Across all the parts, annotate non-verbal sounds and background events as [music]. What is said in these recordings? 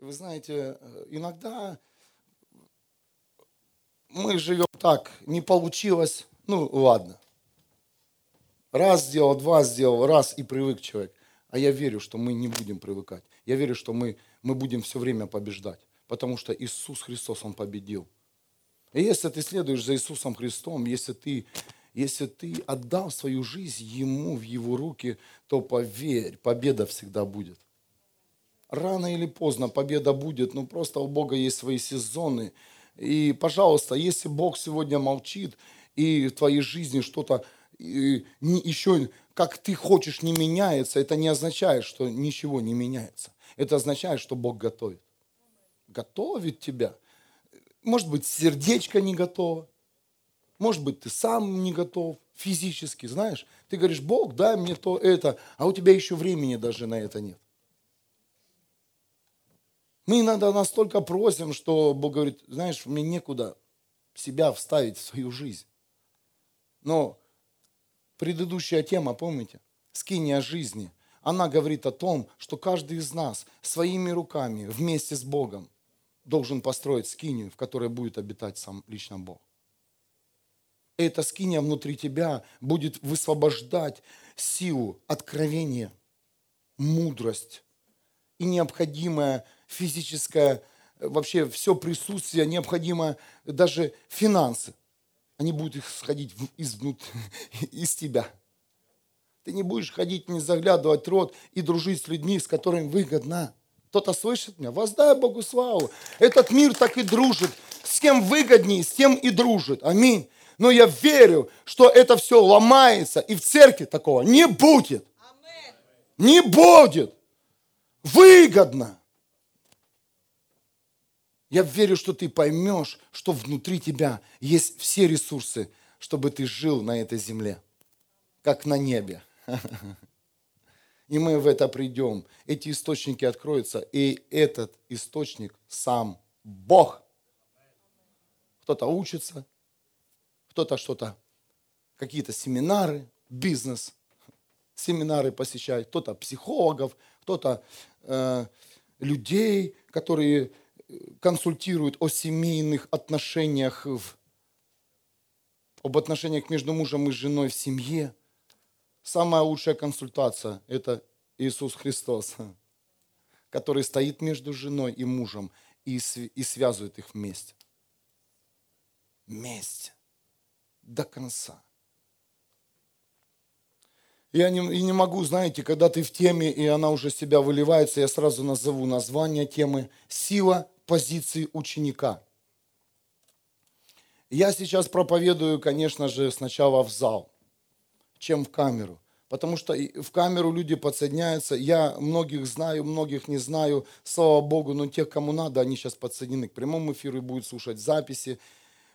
Вы знаете, иногда мы живем так, не получилось, ну ладно. Раз сделал, два сделал, раз и привык человек. А я верю, что мы не будем привыкать. Я верю, что мы, мы будем все время побеждать. Потому что Иисус Христос, Он победил. И если ты следуешь за Иисусом Христом, если ты, если ты отдал свою жизнь Ему в Его руки, то поверь, победа всегда будет. Рано или поздно победа будет, но просто у Бога есть свои сезоны. И, пожалуйста, если Бог сегодня молчит, и в твоей жизни что-то еще как ты хочешь не меняется, это не означает, что ничего не меняется. Это означает, что Бог готовит. Готовит тебя. Может быть, сердечко не готово. Может быть, ты сам не готов физически, знаешь. Ты говоришь, Бог, дай мне то, это, а у тебя еще времени даже на это нет. Мы иногда настолько просим, что Бог говорит, знаешь, мне некуда себя вставить в свою жизнь. Но предыдущая тема, помните? Скиния жизни. Она говорит о том, что каждый из нас своими руками вместе с Богом должен построить скинию, в которой будет обитать сам лично Бог. Эта скиния внутри тебя будет высвобождать силу, откровение, мудрость и необходимое физическое, вообще все присутствие, необходимое даже финансы они будут их сходить из, [laughs] из тебя. Ты не будешь ходить, не заглядывать рот и дружить с людьми, с которыми выгодно. Кто-то слышит меня? Воздай Богу славу. Этот мир так и дружит. С кем выгоднее, с тем и дружит. Аминь. Но я верю, что это все ломается, и в церкви такого не будет. Не будет. Выгодно. Я верю, что ты поймешь, что внутри тебя есть все ресурсы, чтобы ты жил на этой земле, как на небе. [laughs] И мы в это придем. Эти источники откроются, и этот источник сам Бог. Кто-то учится, кто-то что-то, какие-то семинары, бизнес, семинары посещает, кто-то психологов, кто-то э, людей, которые консультируют о семейных отношениях, в, об отношениях между мужем и женой в семье. Самая лучшая консультация – это Иисус Христос, [laughs] который стоит между женой и мужем и, и связывает их вместе. Вместе. До конца. Я не, и не могу, знаете, когда ты в теме, и она уже себя выливается, я сразу назову название темы «Сила позиции ученика. Я сейчас проповедую, конечно же, сначала в зал, чем в камеру. Потому что в камеру люди подсоединяются. Я многих знаю, многих не знаю. Слава Богу, но тех, кому надо, они сейчас подсоединены к прямому эфиру и будут слушать записи.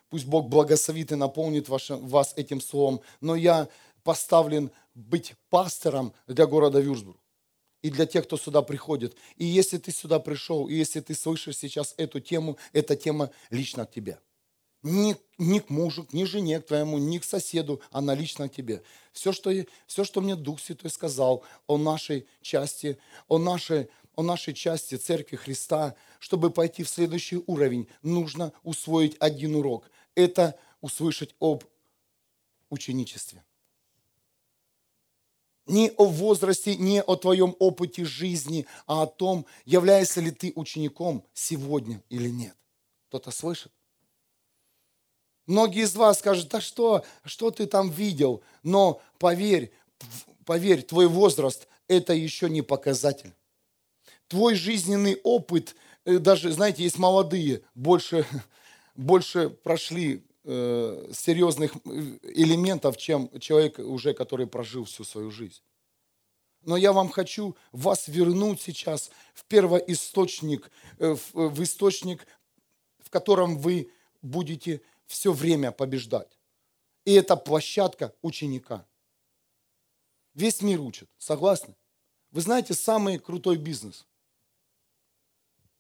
Пусть Бог благословит и наполнит вас этим словом. Но я поставлен быть пастором для города Вюрсбург и для тех, кто сюда приходит. И если ты сюда пришел, и если ты слышишь сейчас эту тему, эта тема лично к тебе. Ни, ни к мужу, ни жене к твоему, ни к соседу, она лично к тебе. Все что, все, что мне Дух Святой сказал о нашей части, о нашей, о нашей части Церкви Христа, чтобы пойти в следующий уровень, нужно усвоить один урок. Это услышать об ученичестве не о возрасте, не о твоем опыте жизни, а о том, являешься ли ты учеником сегодня или нет. Кто-то слышит? Многие из вас скажут, да что, что ты там видел? Но поверь, поверь, твой возраст – это еще не показатель. Твой жизненный опыт, э, даже, знаете, есть молодые, больше, [laughs] больше прошли э, серьезных э, элементов, чем человек уже, который прожил всю свою жизнь. Но я вам хочу вас вернуть сейчас в первоисточник, э, в, в источник, в котором вы будете все время побеждать. И это площадка ученика. Весь мир учит, согласны? Вы знаете, самый крутой бизнес.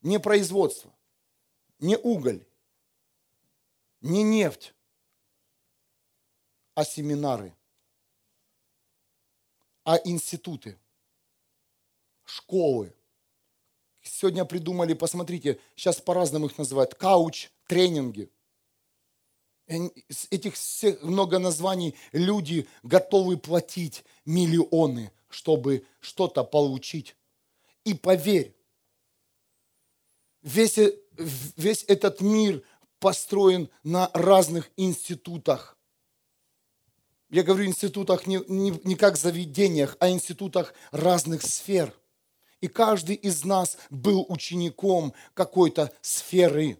Не производство, не уголь, не нефть, а семинары, а институты, школы, сегодня придумали, посмотрите, сейчас по-разному их называют, кауч-тренинги. Этих всех много названий люди готовы платить миллионы, чтобы что-то получить. И поверь, весь, э, весь этот мир построен на разных институтах. Я говорю институтах не, не, не как заведениях, а институтах разных сфер. И каждый из нас был учеником какой-то сферы.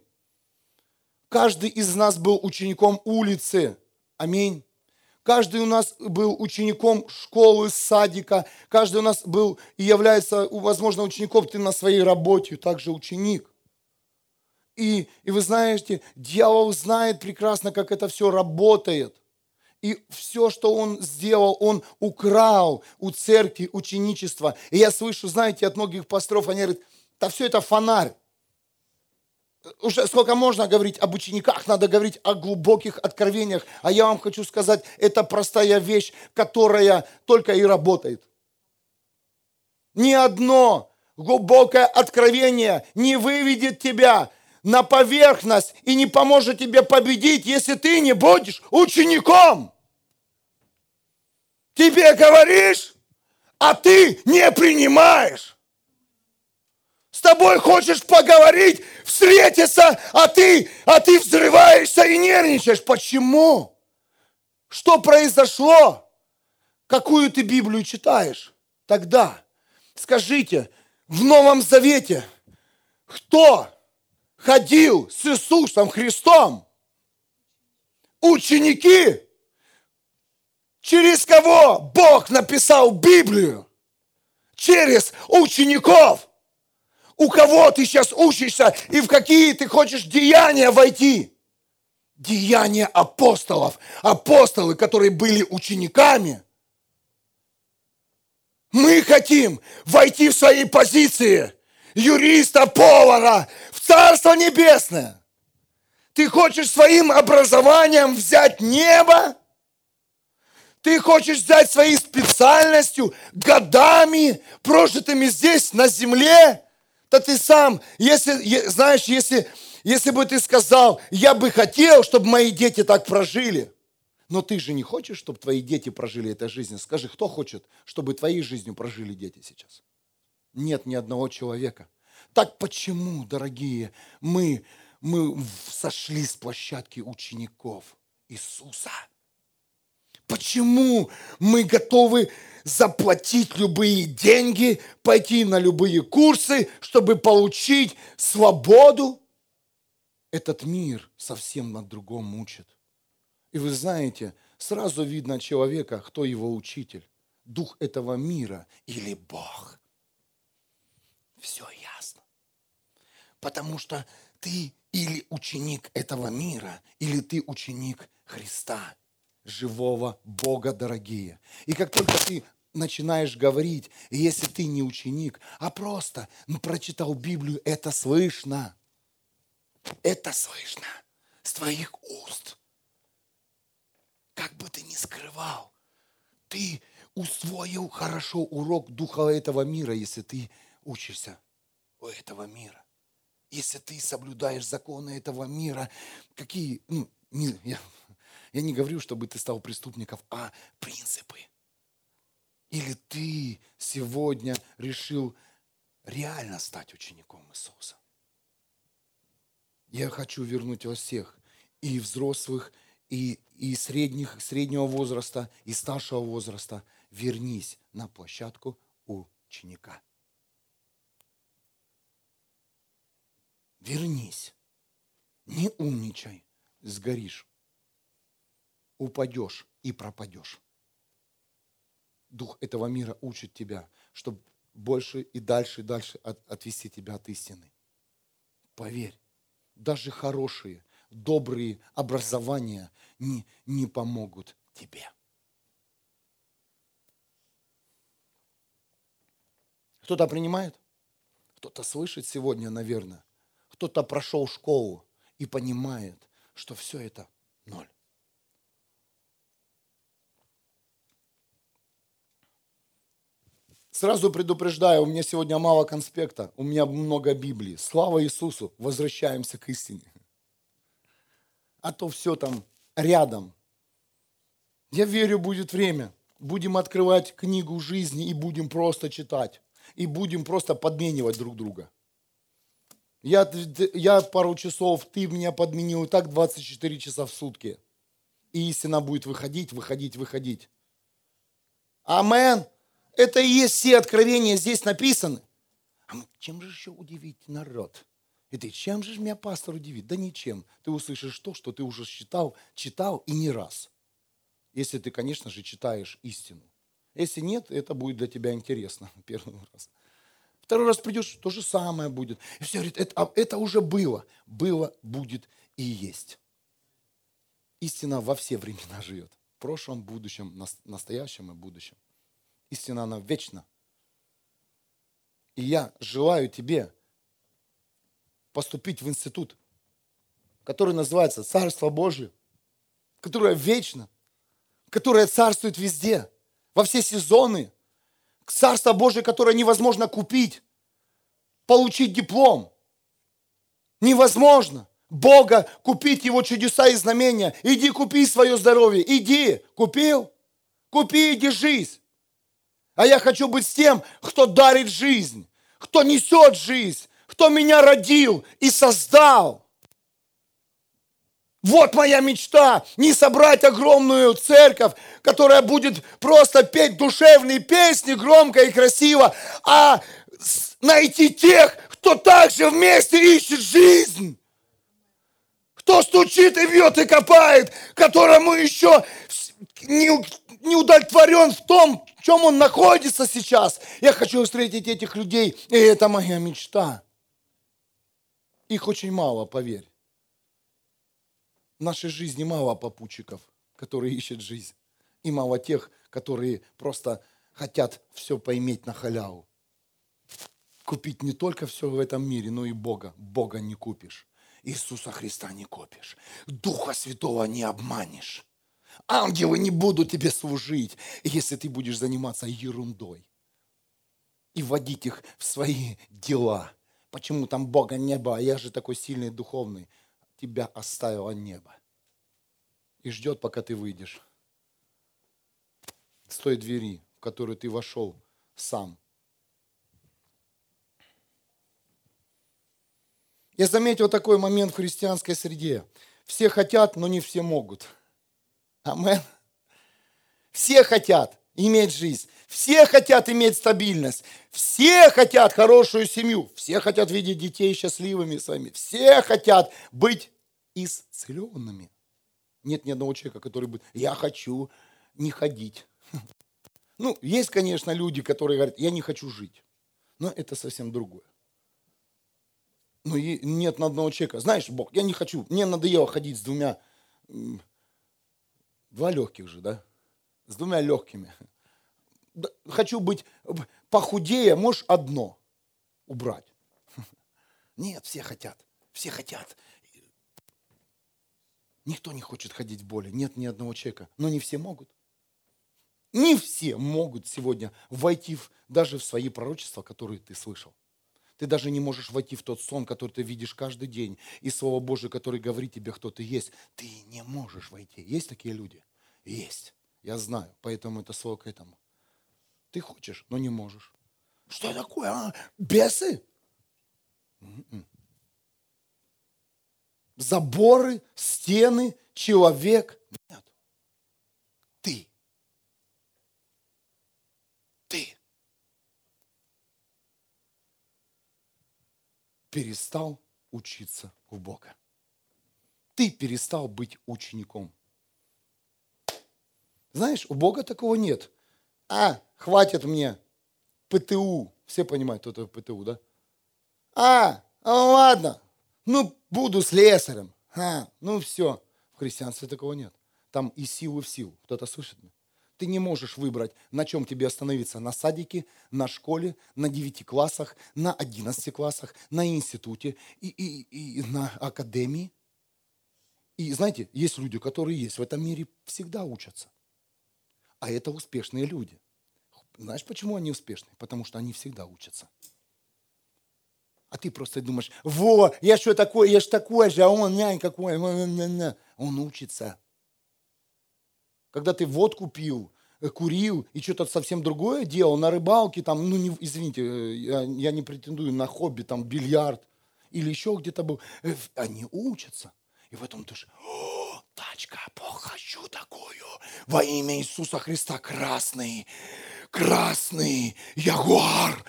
Каждый из нас был учеником улицы. Аминь. Каждый у нас был учеником школы, садика. Каждый у нас был и является, возможно, учеником ты на своей работе, также ученик. И, и вы знаете, дьявол знает прекрасно, как это все работает. И все, что он сделал, он украл у церкви ученичество. И я слышу, знаете, от многих пасторов, они говорят, да все это фонарь. Уже сколько можно говорить об учениках, надо говорить о глубоких откровениях. А я вам хочу сказать, это простая вещь, которая только и работает. Ни одно глубокое откровение не выведет тебя на поверхность и не поможет тебе победить, если ты не будешь учеником. Тебе говоришь, а ты не принимаешь. С тобой хочешь поговорить, встретиться, а ты, а ты взрываешься и нервничаешь. Почему? Что произошло? Какую ты Библию читаешь? Тогда скажите, в Новом Завете кто ходил с Иисусом Христом? Ученики. Через кого Бог написал Библию? Через учеников. У кого ты сейчас учишься и в какие ты хочешь деяния войти? Деяния апостолов. Апостолы, которые были учениками. Мы хотим войти в свои позиции юриста, повара, Царство Небесное. Ты хочешь своим образованием взять небо? Ты хочешь взять своей специальностью, годами, прожитыми здесь, на земле? Да ты сам, если, знаешь, если, если бы ты сказал, я бы хотел, чтобы мои дети так прожили, но ты же не хочешь, чтобы твои дети прожили этой жизнью. Скажи, кто хочет, чтобы твоей жизнью прожили дети сейчас? Нет ни одного человека. Так почему, дорогие, мы, мы сошли с площадки учеников Иисуса? Почему мы готовы заплатить любые деньги, пойти на любые курсы, чтобы получить свободу? Этот мир совсем на другом учит. И вы знаете, сразу видно человека, кто его учитель. Дух этого мира или Бог. Все ясно. Потому что ты или ученик этого мира, или ты ученик Христа, живого Бога, дорогие. И как только ты начинаешь говорить, если ты не ученик, а просто ну, прочитал Библию, это слышно. Это слышно с твоих уст. Как бы ты ни скрывал, ты усвоил хорошо урок духа этого мира, если ты учишься у этого мира если ты соблюдаешь законы этого мира, какие, ну, не, я, я не говорю, чтобы ты стал преступником, а принципы. Или ты сегодня решил реально стать учеником Иисуса. Я хочу вернуть вас всех, и взрослых, и, и средних, среднего возраста, и старшего возраста. Вернись на площадку ученика. Вернись. Не умничай, сгоришь. Упадешь и пропадешь. Дух этого мира учит тебя, чтобы больше и дальше и дальше от, отвести тебя от истины. Поверь, даже хорошие, добрые образования не, не помогут тебе. Кто-то принимает? Кто-то слышит сегодня, наверное. Кто-то прошел школу и понимает, что все это ноль. Сразу предупреждаю, у меня сегодня мало конспекта, у меня много Библии. Слава Иисусу, возвращаемся к истине. А то все там рядом. Я верю, будет время. Будем открывать книгу жизни и будем просто читать. И будем просто подменивать друг друга. Я, я пару часов, ты меня подменил, и так 24 часа в сутки. И истина будет выходить, выходить, выходить. Амен. Это и есть все откровения здесь написаны. А чем же еще удивить народ? И ты, чем же меня пастор удивит? Да ничем. Ты услышишь то, что ты уже читал, читал и не раз. Если ты, конечно же, читаешь истину. Если нет, это будет для тебя интересно первый раз. Второй раз придешь, то же самое будет. И все говорит, это, а, это уже было. Было, будет и есть. Истина во все времена живет. В прошлом, будущем, настоящем и будущем. Истина, она вечна. И я желаю тебе поступить в институт, который называется Царство Божие, которое вечно, которое царствует везде, во все сезоны. Царство Божие, которое невозможно купить, получить диплом. Невозможно. Бога купить Его чудеса и знамения. Иди купи свое здоровье. Иди. Купил? Купи и держись. А я хочу быть с тем, кто дарит жизнь, кто несет жизнь, кто меня родил и создал. Вот моя мечта, не собрать огромную церковь, которая будет просто петь душевные песни громко и красиво, а найти тех, кто также вместе ищет жизнь. Кто стучит и бьет и копает, которому еще не, удовлетворен в том, чем он находится сейчас. Я хочу встретить этих людей, и это моя мечта. Их очень мало, поверь. В нашей жизни мало попутчиков, которые ищут жизнь. И мало тех, которые просто хотят все поиметь на халяву. Купить не только все в этом мире, но и Бога. Бога не купишь. Иисуса Христа не купишь. Духа Святого не обманешь. Ангелы не будут тебе служить, если ты будешь заниматься ерундой и вводить их в свои дела. Почему там Бога неба, а я же такой сильный духовный. Тебя оставило небо. И ждет, пока ты выйдешь с той двери, в которую ты вошел сам. Я заметил такой момент в христианской среде. Все хотят, но не все могут. Амен. Все хотят иметь жизнь. Все хотят иметь стабильность. Все хотят хорошую семью. Все хотят видеть детей счастливыми своими. Все хотят быть исцеленными. Нет ни одного человека, который будет, я хочу не ходить. [laughs] Ну, есть, конечно, люди, которые говорят, я не хочу жить. Но это совсем другое. Ну, нет ни одного человека. Знаешь, Бог, я не хочу, мне надоело ходить с двумя Два легких же, да? С двумя легкими. Хочу быть похудее, можешь одно убрать. [laughs] Нет, все хотят. Все хотят. Никто не хочет ходить в боли. Нет ни одного человека. Но не все могут. Не все могут сегодня войти в, даже в свои пророчества, которые ты слышал. Ты даже не можешь войти в тот сон, который ты видишь каждый день, и Слово Божие, которое говорит тебе, кто ты есть. Ты не можешь войти. Есть такие люди? Есть. Я знаю. Поэтому это слово к этому. Ты хочешь, но не можешь. Что такое? А? Бесы? М-м. Заборы, стены, человек. Нет. Ты. Ты. перестал учиться у Бога. Ты перестал быть учеником. Знаешь, у Бога такого нет. А, хватит мне ПТУ. Все понимают, кто это ПТУ, да? А, а ладно, ну буду слесарем. А, ну все. В христианстве такого нет. Там и силы в силу. Кто-то слышит меня? Ты не можешь выбрать, на чем тебе остановиться. На садике, на школе, на 9 классах, на 11 классах, на институте и, и, и на академии. И знаете, есть люди, которые есть в этом мире, всегда учатся. А это успешные люди. Знаешь, почему они успешны? Потому что они всегда учатся. А ты просто думаешь, во, я что такой, я ж такой же, а он нянь какой. Он учится. Когда ты водку пил, э, курил и что-то совсем другое делал, на рыбалке, там, ну, не, извините, э, я, я не претендую на хобби, там, бильярд или еще где-то был, э, они учатся. И в этом ты же, тачка, хочу такую, во имя Иисуса Христа, красный, красный, ягуар,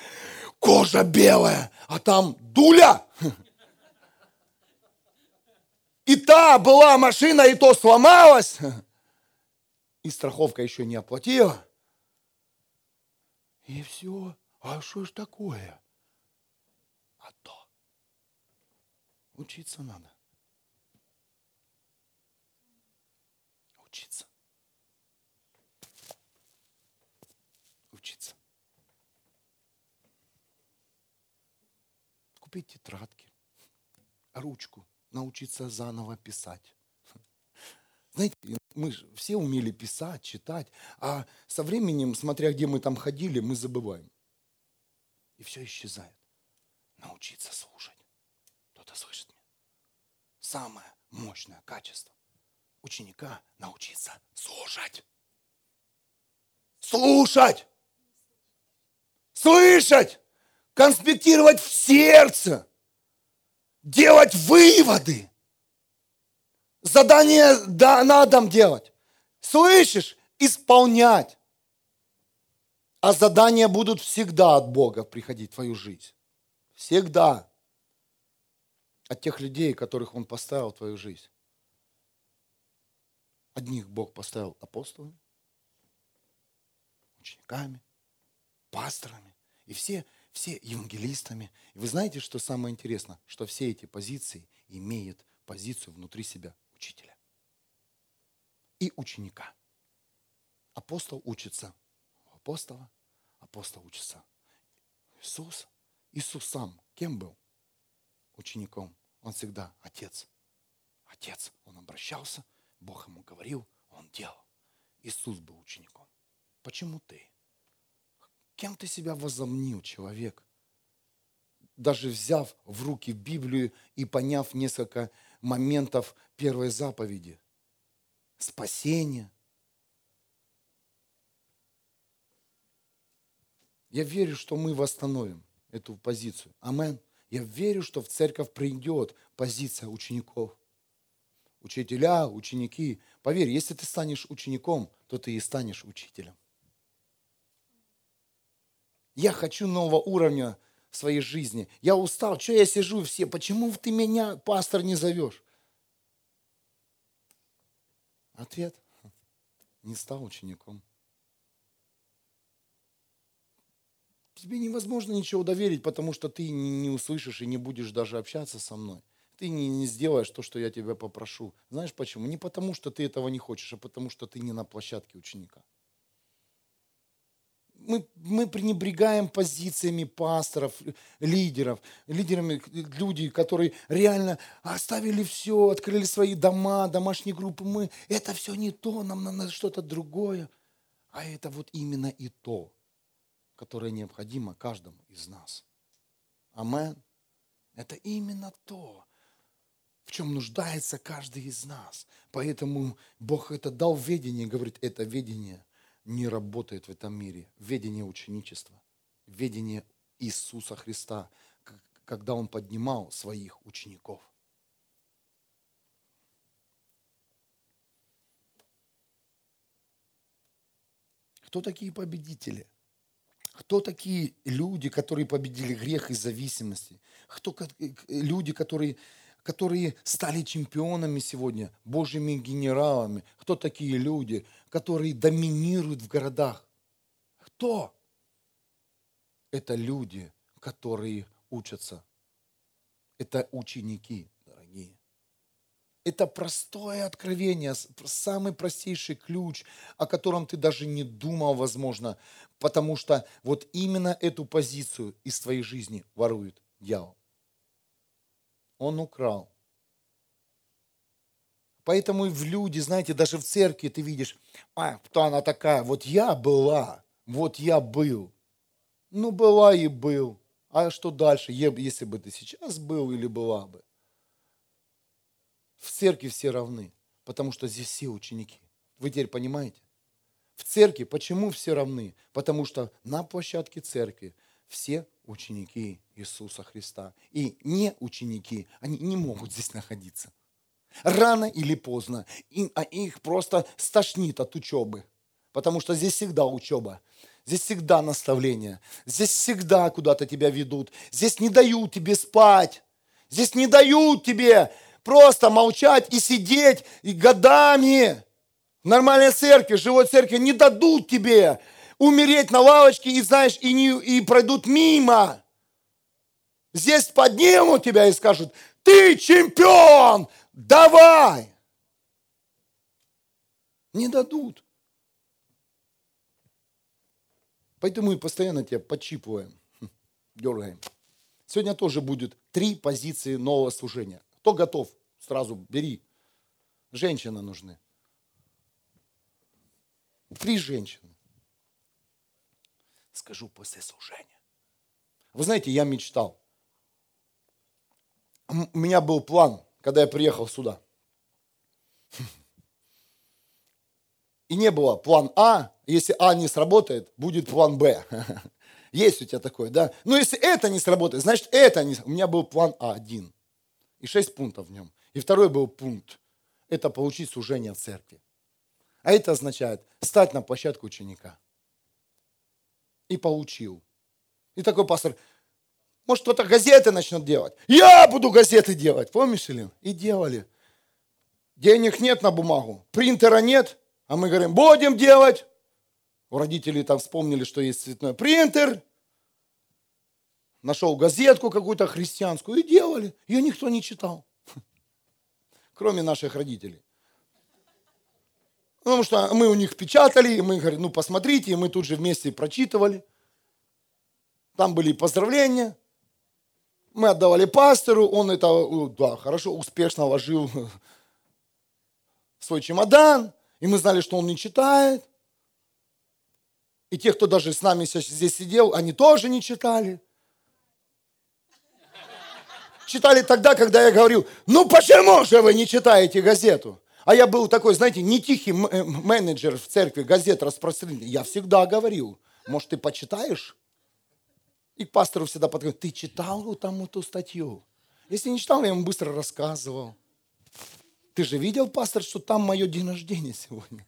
кожа белая, а там дуля. И та была машина, и то сломалась. И страховка еще не оплатила. И все. А что ж такое? А то. Учиться надо. Учиться. Учиться. Купить тетрадки, ручку, научиться заново писать. Знаете, мы все умели писать, читать, а со временем, смотря где мы там ходили, мы забываем. И все исчезает. Научиться слушать. Кто-то слышит меня? Самое мощное качество ученика научиться слушать. Слушать! Слышать! Конспектировать в сердце! Делать выводы! Задание да, на дом делать. Слышишь? Исполнять. А задания будут всегда от Бога приходить в твою жизнь. Всегда. От тех людей, которых Он поставил в твою жизнь. Одних Бог поставил апостолами, учениками, пасторами и все, все евангелистами. И вы знаете, что самое интересное? Что все эти позиции имеют позицию внутри себя учителя и ученика. Апостол учится у апостола, апостол учится Иисус. Иисус сам кем был? Учеником. Он всегда отец. Отец. Он обращался – Бог ему говорил, он делал. Иисус был учеником. Почему ты? Кем ты себя возомнил, человек? Даже взяв в руки Библию и поняв несколько моментов первой заповеди. Спасение. Я верю, что мы восстановим эту позицию. Амен. Я верю, что в церковь придет позиция учеников учителя, ученики. Поверь, если ты станешь учеником, то ты и станешь учителем. Я хочу нового уровня в своей жизни. Я устал. Что я сижу все? Почему ты меня, пастор, не зовешь? Ответ. Не стал учеником. Тебе невозможно ничего доверить, потому что ты не услышишь и не будешь даже общаться со мной ты не, не сделаешь то, что я тебя попрошу. Знаешь почему? Не потому, что ты этого не хочешь, а потому, что ты не на площадке ученика. Мы, мы пренебрегаем позициями пасторов, лидеров, лидерами, люди, которые реально оставили все, открыли свои дома, домашние группы. Мы, это все не то, нам надо что-то другое. А это вот именно и то, которое необходимо каждому из нас. Амен. Это именно то, в чем нуждается каждый из нас. Поэтому Бог это дал ведение, говорит, это ведение не работает в этом мире. Ведение ученичества, ведение Иисуса Христа, когда Он поднимал своих учеников. Кто такие победители? Кто такие люди, которые победили грех и зависимости? Кто люди, которые которые стали чемпионами сегодня, божьими генералами. Кто такие люди, которые доминируют в городах? Кто? Это люди, которые учатся. Это ученики, дорогие. Это простое откровение, самый простейший ключ, о котором ты даже не думал, возможно, потому что вот именно эту позицию из твоей жизни ворует дьявол он украл. Поэтому и в люди, знаете, даже в церкви ты видишь, а, кто она такая? Вот я была, Вот я был. Ну, была и был. А что дальше, если бы ты сейчас был или была бы? В церкви все равны, потому что здесь все ученики. Вы теперь понимаете? В церкви почему все равны? Потому что на площадке церкви все ученики Иисуса Христа. И не ученики, они не могут здесь находиться. Рано или поздно а их просто стошнит от учебы. Потому что здесь всегда учеба. Здесь всегда наставление. Здесь всегда куда-то тебя ведут. Здесь не дают тебе спать. Здесь не дают тебе просто молчать и сидеть и годами. В нормальной церкви, живой церкви не дадут тебе умереть на лавочке и, знаешь, и, не, и пройдут мимо. Здесь поднимут тебя и скажут, ты чемпион, давай. Не дадут. Поэтому мы постоянно тебя подчипываем, [laughs] дергаем. Сегодня тоже будет три позиции нового служения. Кто готов? Сразу бери. Женщины нужны. Три женщины. Скажу после служения. Вы знаете, я мечтал. У меня был план, когда я приехал сюда. И не было план А, если А не сработает, будет план Б. [laughs] Есть у тебя такое, да? Но если это не сработает, значит это не... У меня был план А один. И шесть пунктов в нем. И второй был пункт. Это получить служение в церкви. А это означает стать на площадку ученика. И получил. И такой пастор, может, кто-то газеты начнет делать. Я буду газеты делать. Помнишь, Илин? И делали. Денег нет на бумагу, принтера нет, а мы говорим, будем делать. У родителей там вспомнили, что есть цветной принтер. Нашел газетку какую-то христианскую и делали. Ее никто не читал. [laughs] Кроме наших родителей. Потому что мы у них печатали, и мы говорим, ну посмотрите, и мы тут же вместе прочитывали. Там были поздравления. Мы отдавали пастору, он это, да, хорошо, успешно ложил в свой чемодан. И мы знали, что он не читает. И те, кто даже с нами здесь сидел, они тоже не читали. Читали тогда, когда я говорил, ну почему же вы не читаете газету? А я был такой, знаете, не тихий э, менеджер в церкви, газет распространитель. Я всегда говорил, может, ты почитаешь? И к пастору всегда подходил, ты читал там эту статью? Если не читал, я ему быстро рассказывал. Ты же видел, пастор, что там мое день рождения сегодня?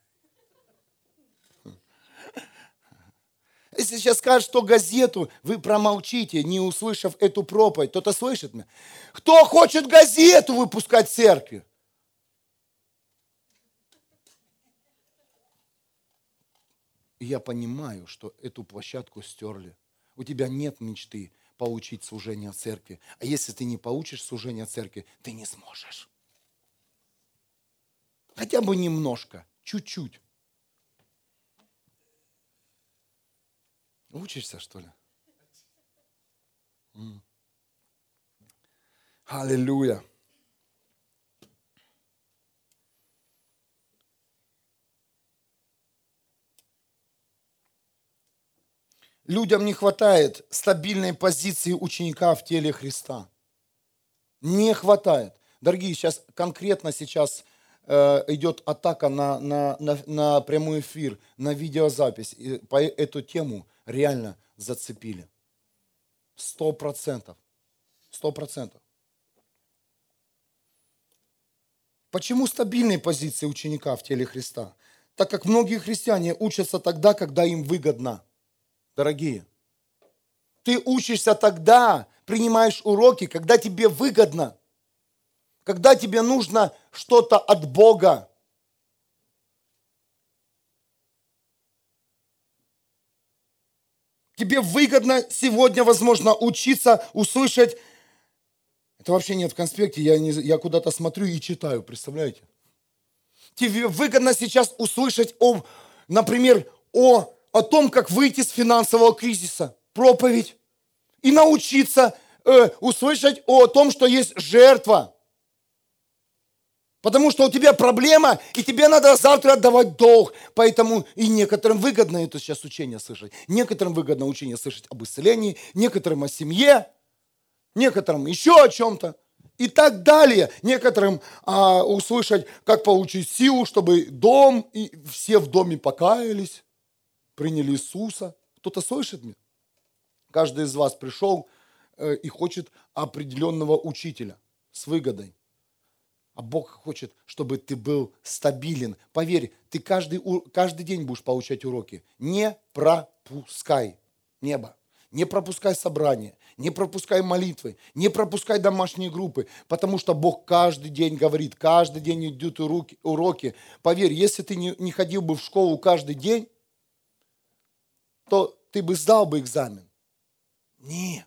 Если сейчас скажешь, что газету, вы промолчите, не услышав эту проповедь. Кто-то слышит меня? Кто хочет газету выпускать в церкви? И я понимаю, что эту площадку стерли. У тебя нет мечты получить служение церкви. А если ты не получишь служение церкви, ты не сможешь. Хотя бы немножко, чуть-чуть. Учишься, что ли? Аллилуйя. Людям не хватает стабильной позиции ученика в теле Христа. Не хватает. Дорогие, сейчас конкретно сейчас Э, идет атака на, на, на, на прямой эфир, на видеозапись. И по эту тему реально зацепили. Сто процентов. Сто процентов. Почему стабильные позиции ученика в теле Христа? Так как многие христиане учатся тогда, когда им выгодно. Дорогие, ты учишься тогда, принимаешь уроки, когда тебе выгодно когда тебе нужно что-то от Бога. Тебе выгодно сегодня, возможно, учиться, услышать. Это вообще нет в конспекте, я, не, я куда-то смотрю и читаю, представляете? Тебе выгодно сейчас услышать, о, например, о, о том, как выйти с финансового кризиса, проповедь, и научиться э, услышать о том, что есть жертва – Потому что у тебя проблема, и тебе надо завтра отдавать долг. Поэтому и некоторым выгодно это сейчас учение слышать. Некоторым выгодно учение слышать об исцелении, некоторым о семье, некоторым еще о чем-то. И так далее. Некоторым а, услышать, как получить силу, чтобы дом, и все в доме покаялись, приняли Иисуса. Кто-то слышит меня? Каждый из вас пришел э, и хочет определенного учителя с выгодой. А Бог хочет, чтобы ты был стабилен. Поверь, ты каждый, каждый день будешь получать уроки. Не пропускай небо. Не пропускай собрания, не пропускай молитвы, не пропускай домашние группы, потому что Бог каждый день говорит, каждый день идут уроки. Поверь, если ты не, не ходил бы в школу каждый день, то ты бы сдал бы экзамен. Нет.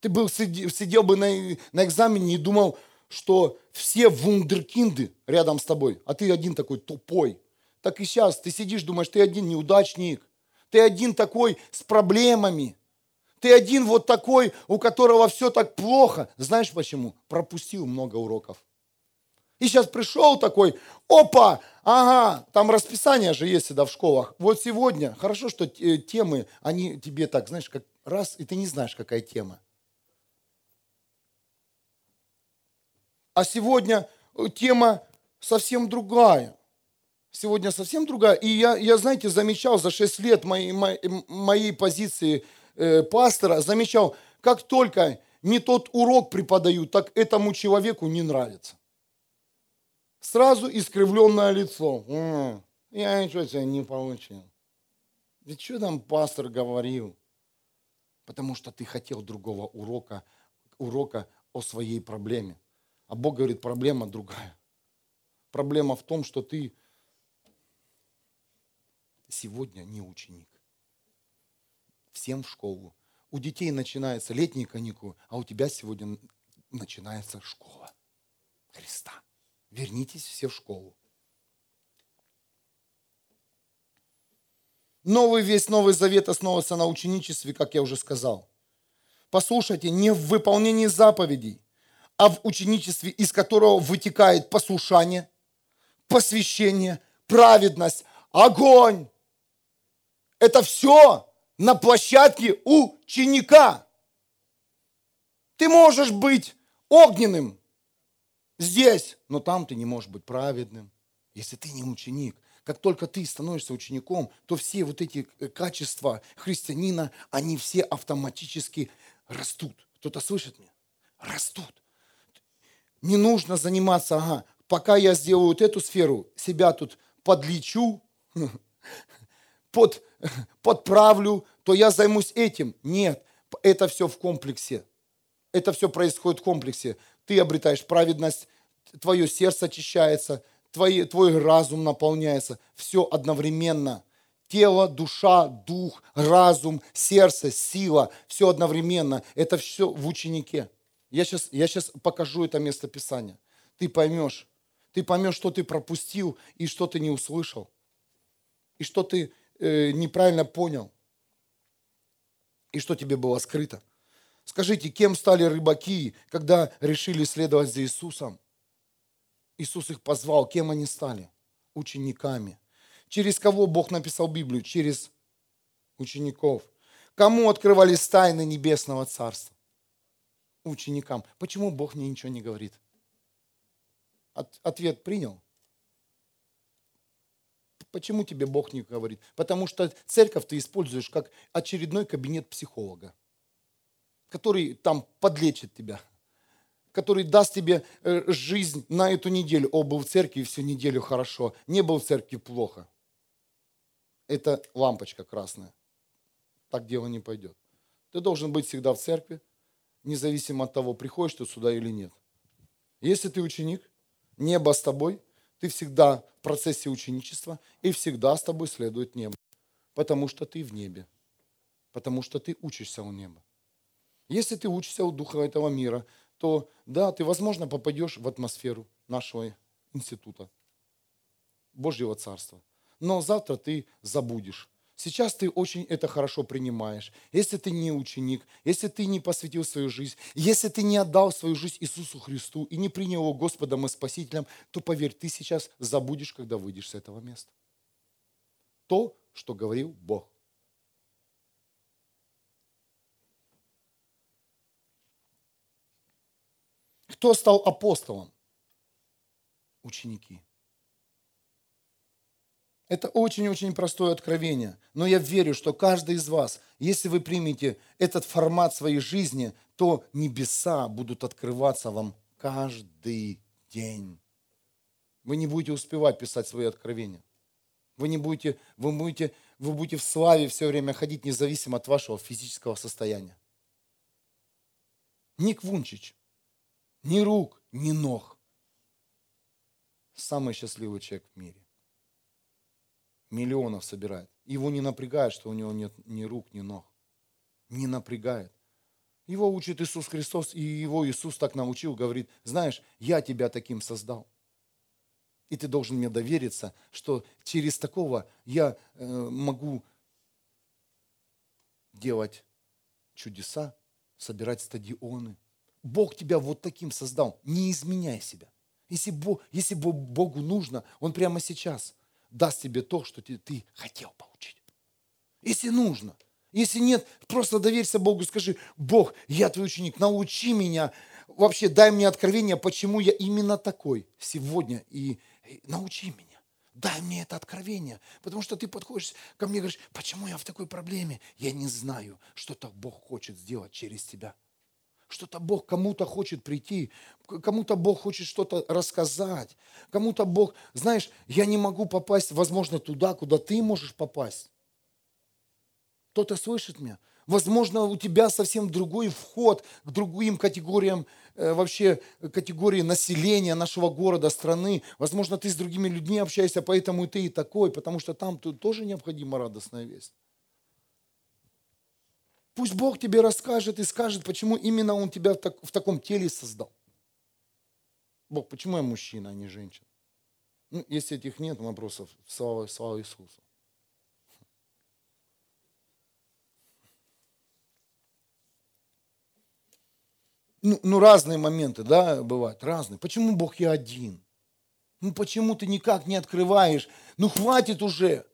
Ты был, сидел, сидел бы на, на экзамене и думал, что все вундеркинды рядом с тобой, а ты один такой тупой. Так и сейчас ты сидишь, думаешь, ты один неудачник, ты один такой с проблемами, ты один вот такой, у которого все так плохо. Знаешь почему? Пропустил много уроков. И сейчас пришел такой, опа, ага, там расписание же есть всегда в школах. Вот сегодня, хорошо, что темы, они тебе так, знаешь, как раз, и ты не знаешь, какая тема. А сегодня э, тема совсем другая. Сегодня совсем другая. И я, я знаете, замечал за 6 лет моей, моей, моей позиции э, пастора, замечал, как только не тот урок преподают, так этому человеку не нравится. Сразу искривленное лицо. Я ничего себе не получил. Да что там пастор говорил? Потому что ты хотел другого урока, урока о своей проблеме. А Бог говорит, проблема другая. Проблема в том, что ты сегодня не ученик. Всем в школу. У детей начинаются летние каникулы, а у тебя сегодня начинается школа Христа. Вернитесь все в школу. Новый весь Новый Завет основывается на ученичестве, как я уже сказал. Послушайте, не в выполнении заповедей, а в ученичестве, из которого вытекает послушание, посвящение, праведность, огонь. Это все на площадке ученика. Ты можешь быть огненным здесь, но там ты не можешь быть праведным, если ты не ученик. Как только ты становишься учеником, то все вот эти э, качества христианина, они все автоматически растут. Кто-то слышит меня? Растут. Не нужно заниматься, ага, пока я сделаю вот эту сферу, себя тут подлечу, [laughs] под, [laughs] подправлю, то я займусь этим. Нет, это все в комплексе. Это все происходит в комплексе. Ты обретаешь праведность, твое сердце очищается, твой, твой разум наполняется. Все одновременно. Тело, душа, дух, разум, сердце, сила. Все одновременно. Это все в ученике. Я сейчас, я сейчас покажу это место Писания. Ты поймешь. Ты поймешь, что ты пропустил и что ты не услышал. И что ты э, неправильно понял. И что тебе было скрыто. Скажите, кем стали рыбаки, когда решили следовать за Иисусом? Иисус их позвал. Кем они стали? Учениками. Через кого Бог написал Библию? Через учеников. Кому открывались тайны Небесного Царства? ученикам. Почему Бог мне ничего не говорит? От, ответ принял? Почему тебе Бог не говорит? Потому что церковь ты используешь как очередной кабинет психолога, который там подлечит тебя, который даст тебе э, жизнь на эту неделю. О, был в церкви всю неделю хорошо, не был в церкви плохо. Это лампочка красная. Так дело не пойдет. Ты должен быть всегда в церкви, независимо от того, приходишь ты сюда или нет. Если ты ученик, небо с тобой, ты всегда в процессе ученичества, и всегда с тобой следует небо. Потому что ты в небе. Потому что ты учишься у неба. Если ты учишься у духа этого мира, то да, ты, возможно, попадешь в атмосферу нашего института, Божьего Царства. Но завтра ты забудешь. Сейчас ты очень это хорошо принимаешь. Если ты не ученик, если ты не посвятил свою жизнь, если ты не отдал свою жизнь Иисусу Христу и не принял его Господом и Спасителем, то поверь, ты сейчас забудешь, когда выйдешь с этого места. То, что говорил Бог. Кто стал апостолом? Ученики. Это очень-очень простое откровение. Но я верю, что каждый из вас, если вы примете этот формат своей жизни, то небеса будут открываться вам каждый день. Вы не будете успевать писать свои откровения. Вы не будете, вы будете, вы будете в славе все время ходить, независимо от вашего физического состояния. Ник Вунчич, ни рук, ни ног. Самый счастливый человек в мире миллионов собирает. Его не напрягает, что у него нет ни рук, ни ног. Не напрягает. Его учит Иисус Христос, и его Иисус так научил, говорит, знаешь, я тебя таким создал. И ты должен мне довериться, что через такого я э, могу делать чудеса, собирать стадионы. Бог тебя вот таким создал. Не изменяй себя. Если, Бог, если Богу нужно, Он прямо сейчас – даст тебе то, что ты, ты хотел получить. Если нужно. Если нет, просто доверься Богу, скажи, Бог, я твой ученик, научи меня, вообще дай мне откровение, почему я именно такой сегодня, и, и научи меня. Дай мне это откровение, потому что ты подходишь ко мне и говоришь, почему я в такой проблеме? Я не знаю, что так Бог хочет сделать через тебя. Что-то Бог кому-то хочет прийти, кому-то Бог хочет что-то рассказать, кому-то Бог, знаешь, я не могу попасть, возможно, туда, куда ты можешь попасть. Кто-то слышит меня? Возможно, у тебя совсем другой вход к другим категориям, э, вообще категории населения нашего города, страны. Возможно, ты с другими людьми общаешься, поэтому и ты и такой, потому что там тоже необходима радостная весть. Пусть Бог тебе расскажет и скажет, почему именно Он тебя в, так, в таком теле создал. Бог, почему я мужчина, а не женщина? Ну, если этих нет вопросов, слава, слава Иисусу. Ну, ну, разные моменты, да, бывают, разные. Почему Бог я один? Ну, почему ты никак не открываешь? Ну, хватит уже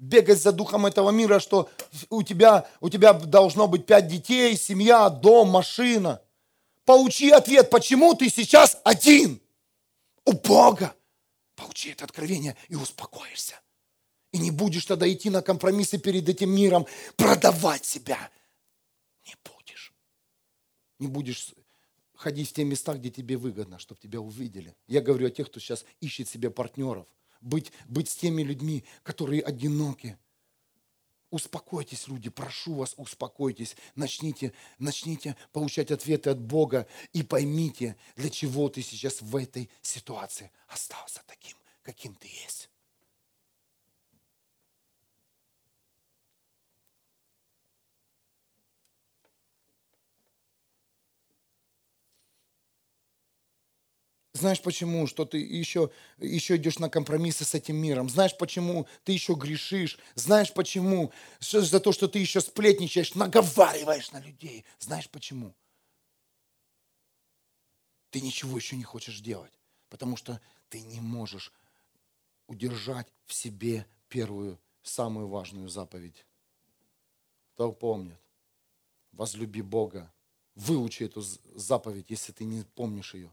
бегать за духом этого мира, что у тебя, у тебя должно быть пять детей, семья, дом, машина. Получи ответ, почему ты сейчас один у Бога. Получи это откровение и успокоишься. И не будешь тогда идти на компромиссы перед этим миром, продавать себя. Не будешь. Не будешь ходить в те места, где тебе выгодно, чтобы тебя увидели. Я говорю о тех, кто сейчас ищет себе партнеров – быть, быть с теми людьми, которые одиноки. Успокойтесь, люди, прошу вас, успокойтесь. Начните, начните получать ответы от Бога и поймите, для чего ты сейчас в этой ситуации остался таким, каким ты есть. Знаешь почему? Что ты еще, еще идешь на компромиссы с этим миром. Знаешь почему? Ты еще грешишь. Знаешь почему? За то, что ты еще сплетничаешь, наговариваешь на людей. Знаешь почему? Ты ничего еще не хочешь делать. Потому что ты не можешь удержать в себе первую, самую важную заповедь. Кто помнит? Возлюби Бога. Выучи эту заповедь, если ты не помнишь ее.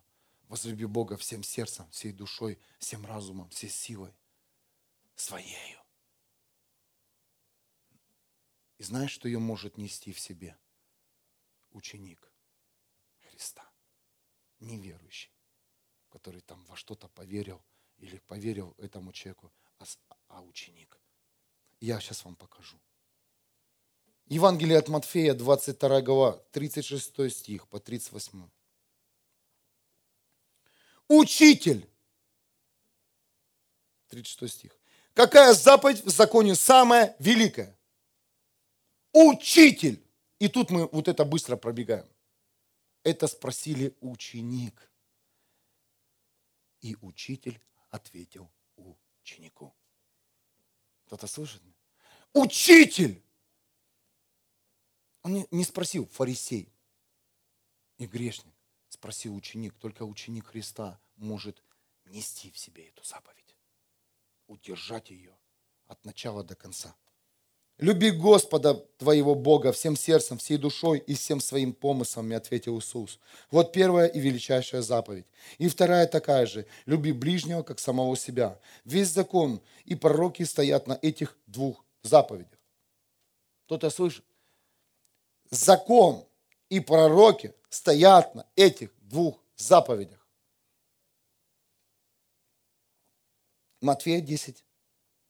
Возлюби Бога всем сердцем, всей душой, всем разумом, всей силой своею. И знаешь, что ее может нести в себе? Ученик Христа, неверующий, который там во что-то поверил или поверил этому человеку, а, а ученик. Я сейчас вам покажу. Евангелие от Матфея, 22 глава, 36 стих по 38 учитель. 36 стих. Какая заповедь в законе самая великая? Учитель. И тут мы вот это быстро пробегаем. Это спросили ученик. И учитель ответил ученику. Кто-то слышит? учитель. Он не, спросил фарисей и грешник, спросил ученик. Только ученик Христа может нести в себе эту заповедь, удержать ее от начала до конца. Люби Господа твоего Бога всем сердцем, всей душой и всем своим помыслами, ответил Иисус. Вот первая и величайшая заповедь. И вторая такая же. Люби ближнего, как самого себя. Весь закон и пророки стоят на этих двух заповедях. Кто-то слышит? Закон и пророки стоят на этих двух заповедях. Матфея 10,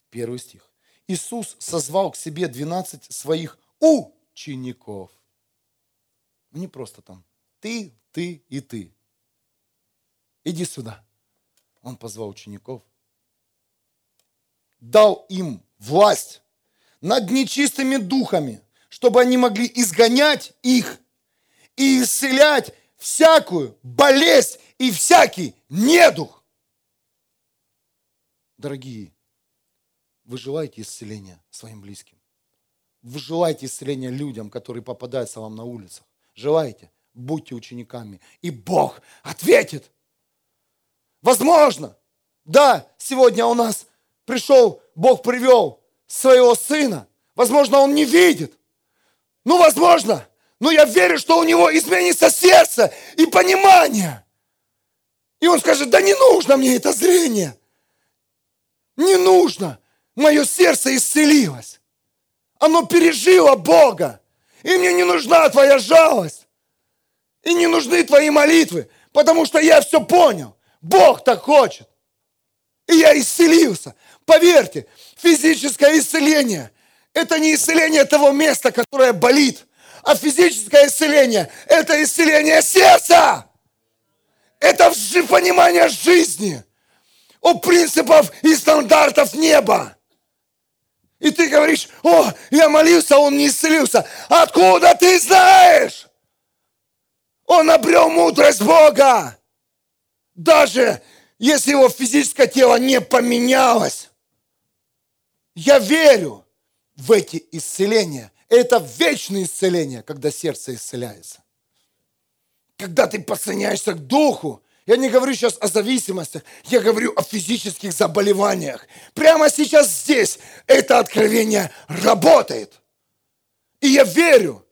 первый стих. Иисус созвал к себе 12 своих учеников. Не просто там ты, ты и ты. Иди сюда. Он позвал учеников. Дал им власть над нечистыми духами, чтобы они могли изгонять их и исцелять всякую болезнь и всякий недух. Дорогие, вы желаете исцеления своим близким? Вы желаете исцеления людям, которые попадаются вам на улицах? Желаете? Будьте учениками. И Бог ответит. Возможно. Да, сегодня у нас пришел, Бог привел своего сына. Возможно, он не видит. Ну, возможно. Но я верю, что у него изменится сердце и понимание. И он скажет, да не нужно мне это зрение. Не нужно мое сердце исцелилось. Оно пережило Бога. И мне не нужна твоя жалость. И не нужны твои молитвы, потому что я все понял. Бог так хочет. И я исцелился. Поверьте, физическое исцеление – это не исцеление того места, которое болит, а физическое исцеление – это исцеление сердца. Это понимание жизни, о принципах и стандартов неба. И ты говоришь, о, я молился, а он не исцелился. Откуда ты знаешь? Он обрел мудрость Бога. Даже если его физическое тело не поменялось. Я верю в эти исцеления. Это вечное исцеление, когда сердце исцеляется. Когда ты подсоединяешься к духу, я не говорю сейчас о зависимостях, я говорю о физических заболеваниях. Прямо сейчас здесь это откровение работает. И я верю,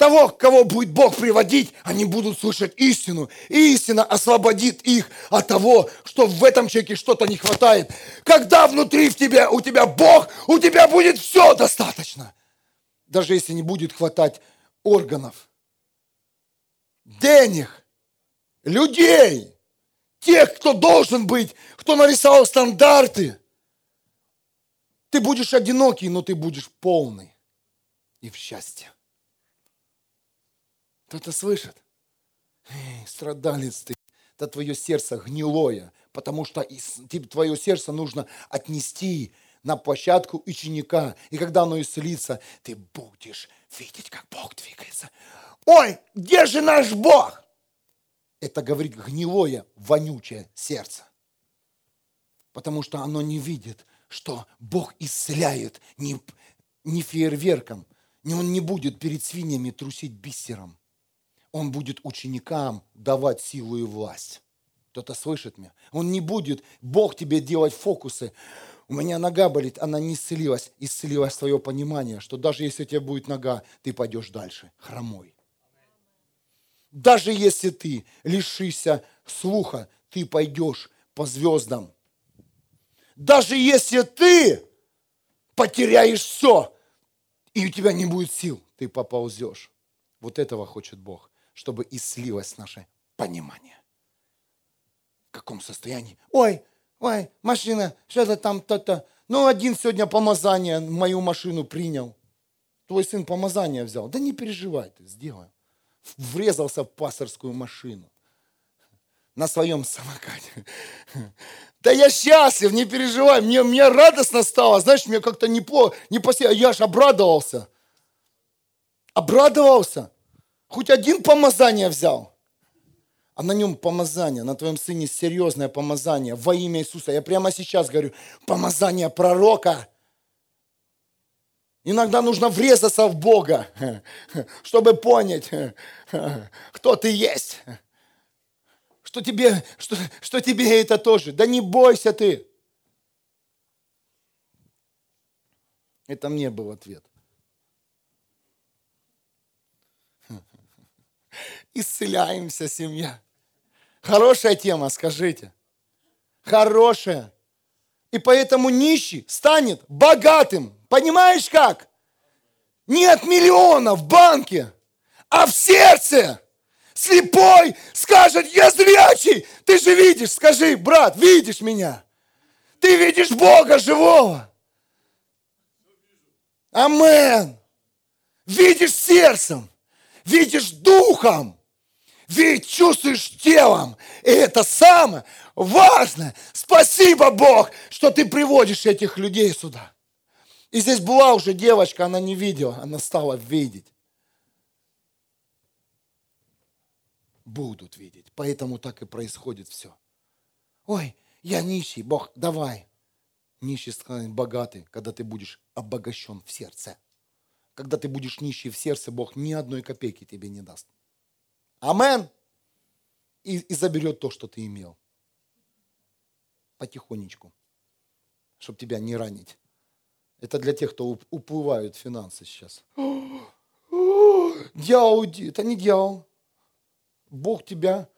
того, кого будет Бог приводить, они будут слышать истину. И истина освободит их от того, что в этом человеке что-то не хватает. Когда внутри в тебя, у тебя Бог, у тебя будет все достаточно. Даже если не будет хватать органов, денег, людей, тех, кто должен быть, кто нарисовал стандарты. Ты будешь одинокий, но ты будешь полный и в счастье. Кто-то слышит? Эй, страдалец ты, это твое сердце гнилое, потому что твое сердце нужно отнести на площадку ученика. И когда оно исцелится, ты будешь видеть, как Бог двигается. Ой, где же наш Бог? это говорит гнилое, вонючее сердце. Потому что оно не видит, что Бог исцеляет не, не фейерверком, не он не будет перед свиньями трусить бисером. Он будет ученикам давать силу и власть. Кто-то слышит меня? Он не будет, Бог тебе делать фокусы. У меня нога болит, она не исцелилась. Исцелилось твое понимание, что даже если у тебя будет нога, ты пойдешь дальше, хромой. Даже если ты лишишься слуха, ты пойдешь по звездам. Даже если ты потеряешь все, и у тебя не будет сил, ты поползешь. Вот этого хочет Бог, чтобы и слилось наше понимание. В каком состоянии? Ой, ой, машина, что-то там, то-то. Ну, один сегодня помазание мою машину принял. Твой сын помазание взял. Да не переживай ты, сделаем врезался в пасторскую машину на своем самокате. Да я счастлив, не переживай, мне, мне радостно стало, знаешь, мне как-то не по, не по себе, я ж обрадовался. Обрадовался. Хоть один помазание взял. А на нем помазание, на твоем сыне серьезное помазание во имя Иисуса. Я прямо сейчас говорю, помазание пророка. Иногда нужно врезаться в Бога, [laughs] чтобы понять, [laughs] кто ты есть. Что тебе, что, что тебе это тоже. Да не бойся ты. Это мне был ответ. Исцеляемся, семья. Хорошая тема, скажите. Хорошая. И поэтому нищий станет богатым. Понимаешь как? Не от миллиона в банке, а в сердце. Слепой скажет, я зрячий. Ты же видишь, скажи, брат, видишь меня. Ты видишь Бога живого. Амен. Видишь сердцем, видишь духом, ведь чувствуешь телом. И это самое важное. Спасибо, Бог, что ты приводишь этих людей сюда. И здесь была уже девочка, она не видела, она стала видеть. Будут видеть. Поэтому так и происходит все. Ой, я нищий, Бог, давай. Нищий станет богатый, когда ты будешь обогащен в сердце. Когда ты будешь нищий в сердце, Бог ни одной копейки тебе не даст. Амен. И, и заберет то, что ты имел. Потихонечку. Чтобы тебя не ранить. Это для тех, кто уплывают финансы сейчас. [gasps] Дьявол, это не дьявол. Бог тебя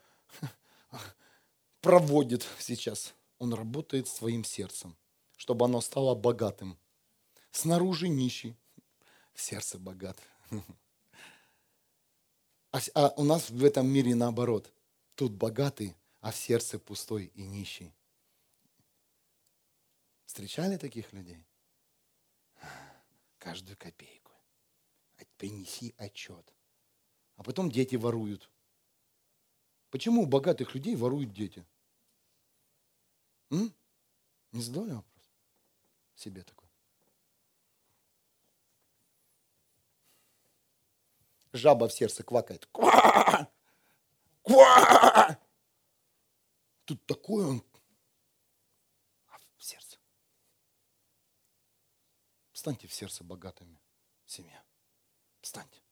[laughs] проводит сейчас. Он работает своим сердцем, чтобы оно стало богатым. Снаружи нищий, [laughs] в сердце богат. [laughs] А, а у нас в этом мире наоборот. Тут богатый, а в сердце пустой и нищий. Встречали таких людей? каждую копейку. Принеси отчет. А потом дети воруют. Почему у богатых людей воруют дети? М? Не задавали вопрос? Себе такой. Жаба в сердце квакает. Ква! Ква! Тут такой он Станьте в сердце богатыми, семья. Встаньте.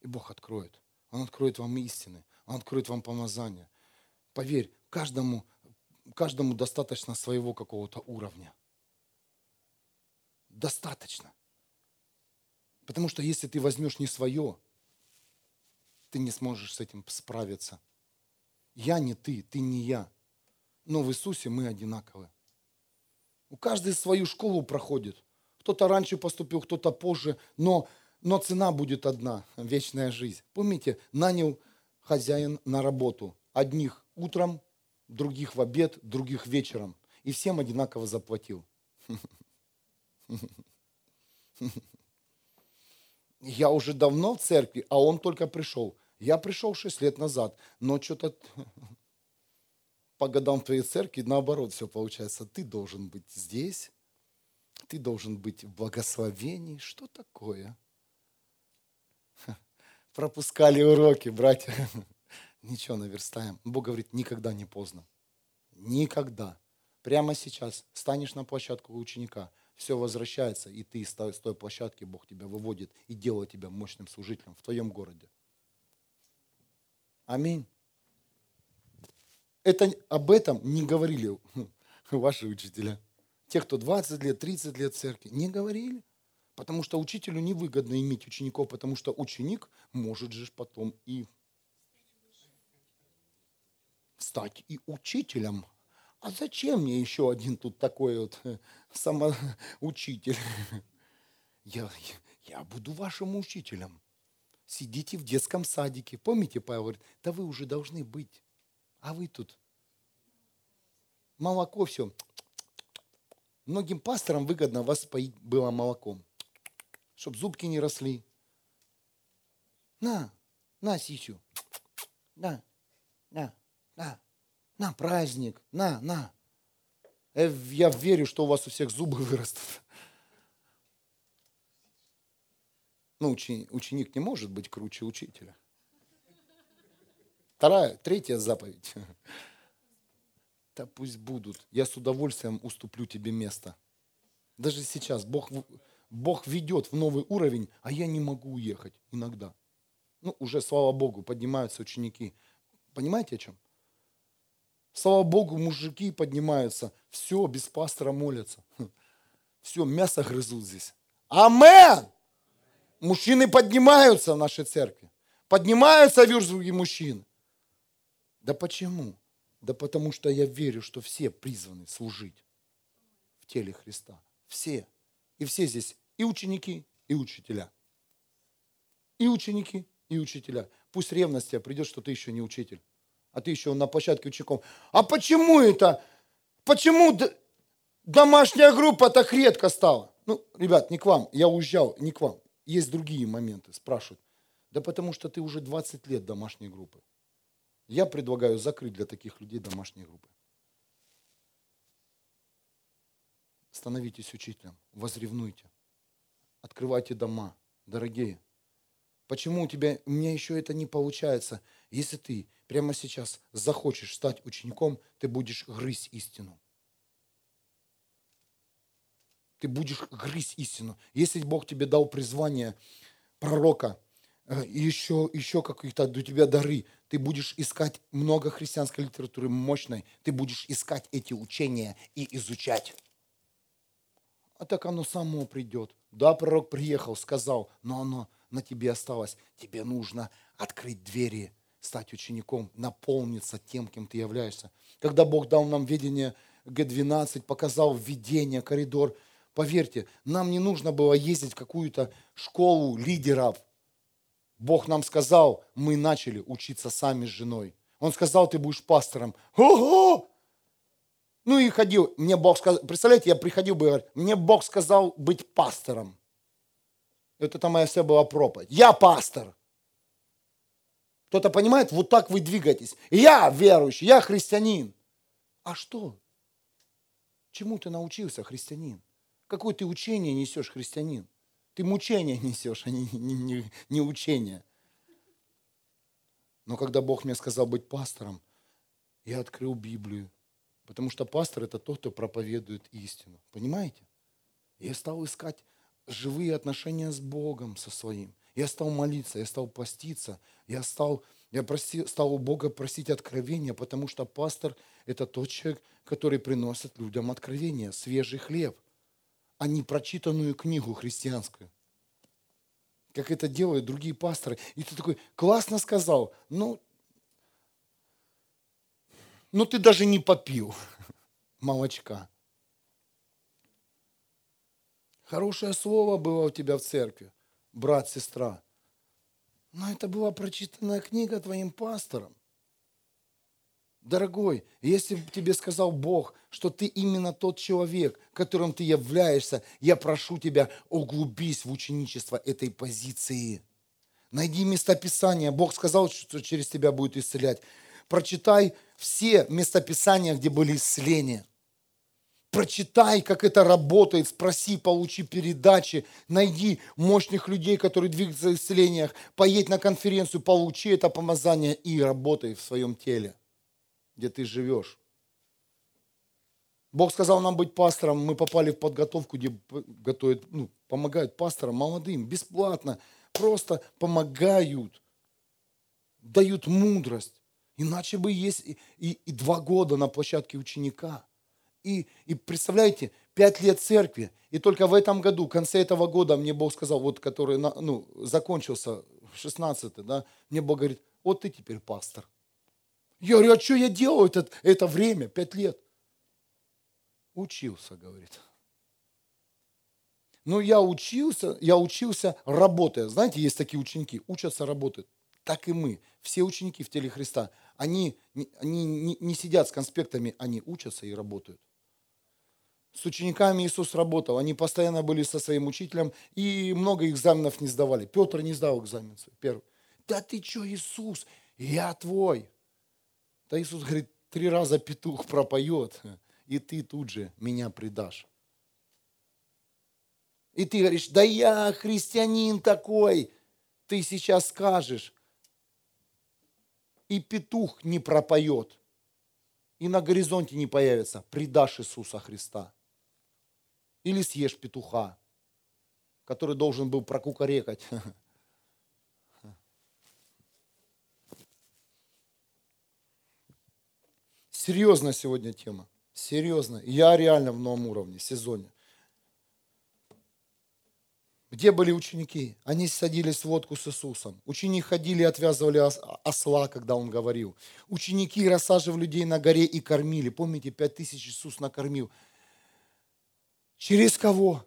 И Бог откроет. Он откроет вам истины. Он откроет вам помазание. Поверь, каждому, каждому достаточно своего какого-то уровня. Достаточно. Потому что если ты возьмешь не свое, ты не сможешь с этим справиться. Я не ты, ты не я. Но в Иисусе мы одинаковы. У каждой свою школу проходит. Кто-то раньше поступил, кто-то позже, но, но цена будет одна – вечная жизнь. Помните, нанял хозяин на работу. Одних утром, других в обед, других вечером. И всем одинаково заплатил. [laughs] Я уже давно в церкви, а он только пришел. Я пришел 6 лет назад, но что-то [laughs] по годам твоей церкви наоборот все получается. Ты должен быть здесь, ты должен быть в благословении. Что такое? [laughs] Пропускали уроки, братья. [laughs] Ничего, наверстаем. Бог говорит, никогда не поздно. Никогда. Прямо сейчас станешь на площадку ученика, все возвращается, и ты с той площадки Бог тебя выводит и делает тебя мощным служителем в твоем городе. Аминь это, об этом не говорили [laughs] ваши учителя. Те, кто 20 лет, 30 лет в церкви, не говорили. Потому что учителю невыгодно иметь учеников, потому что ученик может же потом и стать и учителем. А зачем мне еще один тут такой вот э, самоучитель? Я, я буду вашим учителем. Сидите в детском садике. Помните, Павел говорит, да вы уже должны быть. А вы тут молоко все. Многим пасторам выгодно вас поить было молоком, чтобы зубки не росли. На, на, сисю. На, на, на, на, праздник, на, на. Э, я верю, что у вас у всех зубы вырастут. Ну, ученик не может быть круче учителя. Вторая, третья заповедь. [laughs] Да пусть будут. Я с удовольствием уступлю тебе место. Даже сейчас Бог Бог ведет в новый уровень, а я не могу уехать иногда. Ну, уже, слава Богу, поднимаются ученики. Понимаете о чем? Слава Богу, мужики поднимаются. Все, без пастора молятся. Все, мясо грызут здесь. Амен! Мужчины поднимаются в нашей церкви. Поднимаются вюрзбурги мужчин. Да почему? Да потому что я верю, что все призваны служить в теле Христа. Все. И все здесь и ученики, и учителя. И ученики, и учителя. Пусть ревность тебя придет, что ты еще не учитель а ты еще на площадке учеником. А почему это? Почему домашняя группа так редко стала? Ну, ребят, не к вам, я уезжал, не к вам. Есть другие моменты, спрашивают. Да потому что ты уже 20 лет домашней группы. Я предлагаю закрыть для таких людей домашние группы. Становитесь учителем, возревнуйте, открывайте дома, дорогие. Почему у тебя, у меня еще это не получается? Если ты прямо сейчас захочешь стать учеником, ты будешь грызть истину. Ты будешь грызть истину. Если Бог тебе дал призвание пророка, э, еще, еще какие-то у тебя дары, ты будешь искать много христианской литературы мощной, ты будешь искать эти учения и изучать. А так оно само придет. Да, пророк приехал, сказал, но оно на тебе осталось. Тебе нужно открыть двери стать учеником, наполниться тем, кем ты являешься. Когда Бог дал нам видение Г-12, показал видение, коридор, поверьте, нам не нужно было ездить в какую-то школу лидеров. Бог нам сказал, мы начали учиться сами с женой. Он сказал, ты будешь пастором. Ого! Ну и ходил, мне Бог сказал, представляете, я приходил бы и говорил, мне Бог сказал быть пастором. Это моя вся была проповедь. Я пастор. Кто-то понимает, вот так вы двигаетесь. Я верующий, я христианин. А что? Чему ты научился, христианин? Какое ты учение несешь, христианин? Ты мучение [laughs] несешь, а не, не, не, не учение. Но когда Бог мне сказал быть пастором, я открыл Библию. Потому что пастор – это тот, кто проповедует истину. Понимаете? Я стал искать живые отношения с Богом со своим. Я стал молиться, я стал поститься, я стал, я проси, стал у Бога просить откровения, потому что пастор – это тот человек, который приносит людям откровения, свежий хлеб, а не прочитанную книгу христианскую. Как это делают другие пасторы. И ты такой, классно сказал, ну, ну ты даже не попил [laughs] молочка. Хорошее слово было у тебя в церкви брат, сестра. Но это была прочитанная книга твоим пастором. Дорогой, если бы тебе сказал Бог, что ты именно тот человек, которым ты являешься, я прошу тебя, углубись в ученичество этой позиции. Найди местописания. Бог сказал, что через тебя будет исцелять. Прочитай все местописания, где были исцеления прочитай, как это работает, спроси, получи передачи, найди мощных людей, которые двигаются в исцелениях, поедь на конференцию, получи это помазание и работай в своем теле, где ты живешь. Бог сказал нам быть пастором, мы попали в подготовку, где готовят, ну, помогают пасторам, молодым, бесплатно, просто помогают, дают мудрость. Иначе бы есть и, и, и два года на площадке ученика – и, и представляете, пять лет церкви, и только в этом году, в конце этого года мне Бог сказал, вот который ну, закончился, 16 да, мне Бог говорит, вот ты теперь пастор. Я говорю, а что я делаю это, это время, пять лет? Учился, говорит. Ну, я учился, я учился работая. Знаете, есть такие ученики, учатся работать. Так и мы, все ученики в теле Христа, они, они не, не сидят с конспектами, они учатся и работают. С учениками Иисус работал. Они постоянно были со своим учителем и много экзаменов не сдавали. Петр не сдал экзамен первый. Да ты что, Иисус, я твой. Да Иисус говорит, три раза петух пропоет, и ты тут же меня предашь. И ты говоришь, да я христианин такой. Ты сейчас скажешь, и петух не пропоет, и на горизонте не появится, предашь Иисуса Христа или съешь петуха. который должен был прокукарекать. Серьезная сегодня тема. Серьезно. Я реально в новом уровне, сезоне. Где были ученики? Они садились в водку с Иисусом. Ученики ходили и отвязывали осла, когда Он говорил. Ученики рассаживали людей на горе и кормили. Помните, пять тысяч Иисус накормил. Через кого?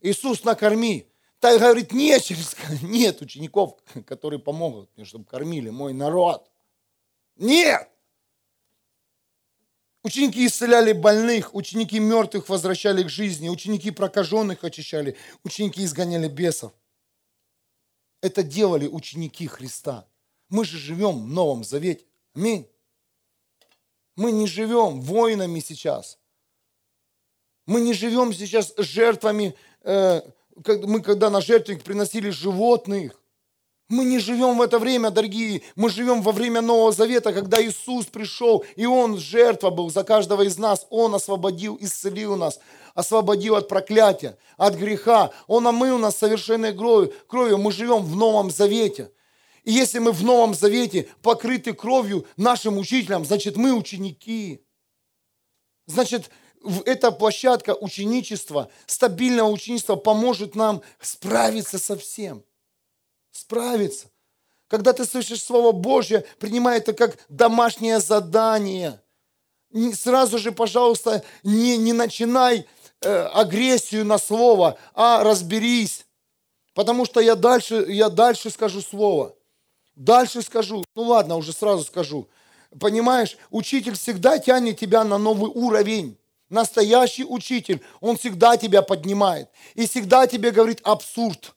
Иисус накорми. Так говорит, нет, через, [laughs] нет учеников, которые помогут мне, чтобы кормили мой народ. Нет! Ученики исцеляли больных, ученики мертвых возвращали к жизни, ученики прокаженных очищали, ученики изгоняли бесов. Это делали ученики Христа. Мы же живем в Новом Завете. Аминь. Мы не живем воинами сейчас. Мы не живем сейчас жертвами. Э, мы когда на жертвенник приносили животных, мы не живем в это время, дорогие. Мы живем во время Нового Завета, когда Иисус пришел, и Он жертва был за каждого из нас. Он освободил, исцелил нас, освободил от проклятия, от греха. Он омыл нас совершенной кровью. кровью. Мы живем в Новом Завете. И если мы в Новом Завете покрыты кровью нашим учителям, значит, мы ученики. Значит, эта площадка ученичества, стабильного ученичества поможет нам справиться со всем справиться. Когда ты слышишь Слово Божье, принимай это как домашнее задание. Сразу же, пожалуйста, не, не начинай э, агрессию на Слово, а разберись. Потому что я дальше, я дальше скажу Слово. Дальше скажу. Ну ладно, уже сразу скажу. Понимаешь, учитель всегда тянет тебя на новый уровень. Настоящий учитель, он всегда тебя поднимает. И всегда тебе говорит абсурд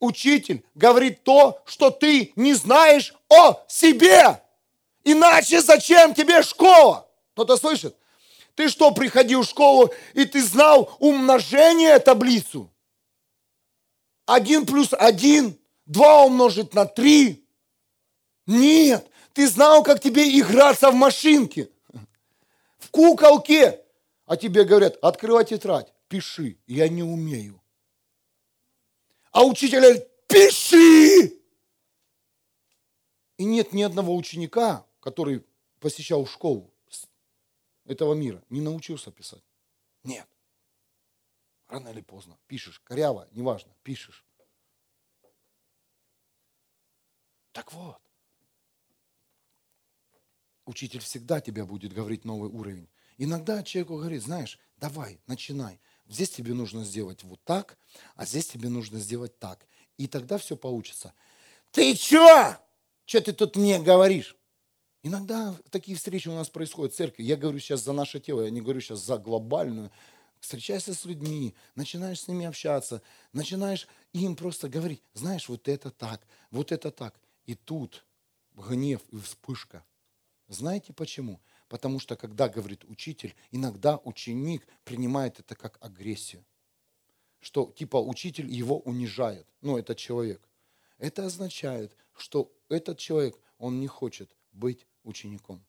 учитель говорит то, что ты не знаешь о себе. Иначе зачем тебе школа? Кто-то слышит? Ты что, приходил в школу и ты знал умножение таблицу? Один плюс один, два умножить на три. Нет, ты знал, как тебе играться в машинке, в куколке. А тебе говорят, открывай тетрадь, пиши, я не умею. А учитель говорит, пиши! И нет ни одного ученика, который посещал школу этого мира, не научился писать. Нет. Рано или поздно. Пишешь. Коряво, неважно. Пишешь. Так вот. Учитель всегда тебя будет говорить новый уровень. Иногда человеку говорит, знаешь, давай, начинай. Здесь тебе нужно сделать вот так, а здесь тебе нужно сделать так. И тогда все получится. Ты чё? Что ты тут мне говоришь? Иногда такие встречи у нас происходят в церкви. Я говорю сейчас за наше тело, я не говорю сейчас за глобальную. Встречайся с людьми, начинаешь с ними общаться, начинаешь им просто говорить, знаешь, вот это так, вот это так. И тут гнев и вспышка. Знаете почему? Потому что, когда говорит учитель, иногда ученик принимает это как агрессию. Что типа учитель его унижает. Ну, этот человек. Это означает, что этот человек, он не хочет быть учеником.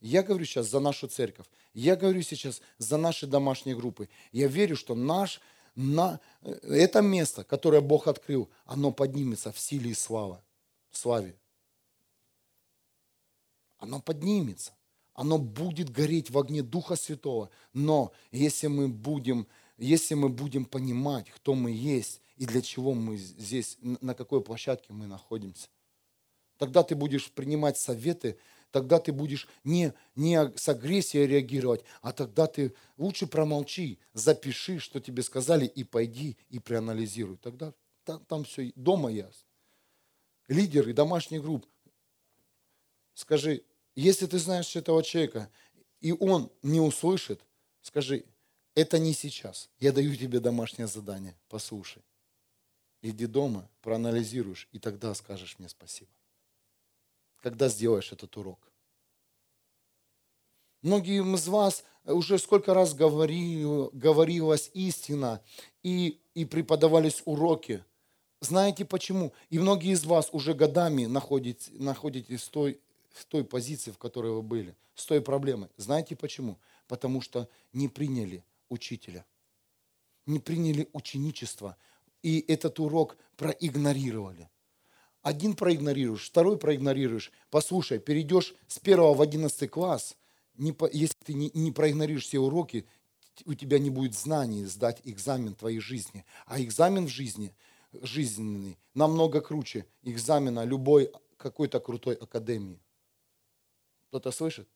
Я говорю сейчас за нашу церковь. Я говорю сейчас за наши домашние группы. Я верю, что наш, на, э, это место, которое Бог открыл, оно поднимется в силе и славе. славе. Оно поднимется оно будет гореть в огне Духа Святого. Но если мы будем, если мы будем понимать, кто мы есть и для чего мы здесь, на какой площадке мы находимся, тогда ты будешь принимать советы, тогда ты будешь не, не с агрессией реагировать, а тогда ты лучше промолчи, запиши, что тебе сказали, и пойди и проанализируй. Тогда там, там все дома ясно. Лидеры домашних групп, скажи, если ты знаешь этого человека, и он не услышит, скажи, это не сейчас. Я даю тебе домашнее задание, послушай. Иди дома, проанализируешь, и тогда скажешь мне спасибо. Когда сделаешь этот урок. Многие из вас уже сколько раз говорили, говорилась истина и, и преподавались уроки. Знаете почему? И многие из вас уже годами находитесь, находитесь в той в той позиции, в которой вы были, с той проблемой. Знаете почему? Потому что не приняли учителя. не приняли ученичество и этот урок проигнорировали. Один проигнорируешь, второй проигнорируешь. Послушай, перейдешь с первого в одиннадцатый класс, не, если ты не, не проигнорируешь все уроки, у тебя не будет знаний сдать экзамен твоей жизни. А экзамен в жизни, жизненный, намного круче экзамена любой какой-то крутой академии. Кто-то слышит?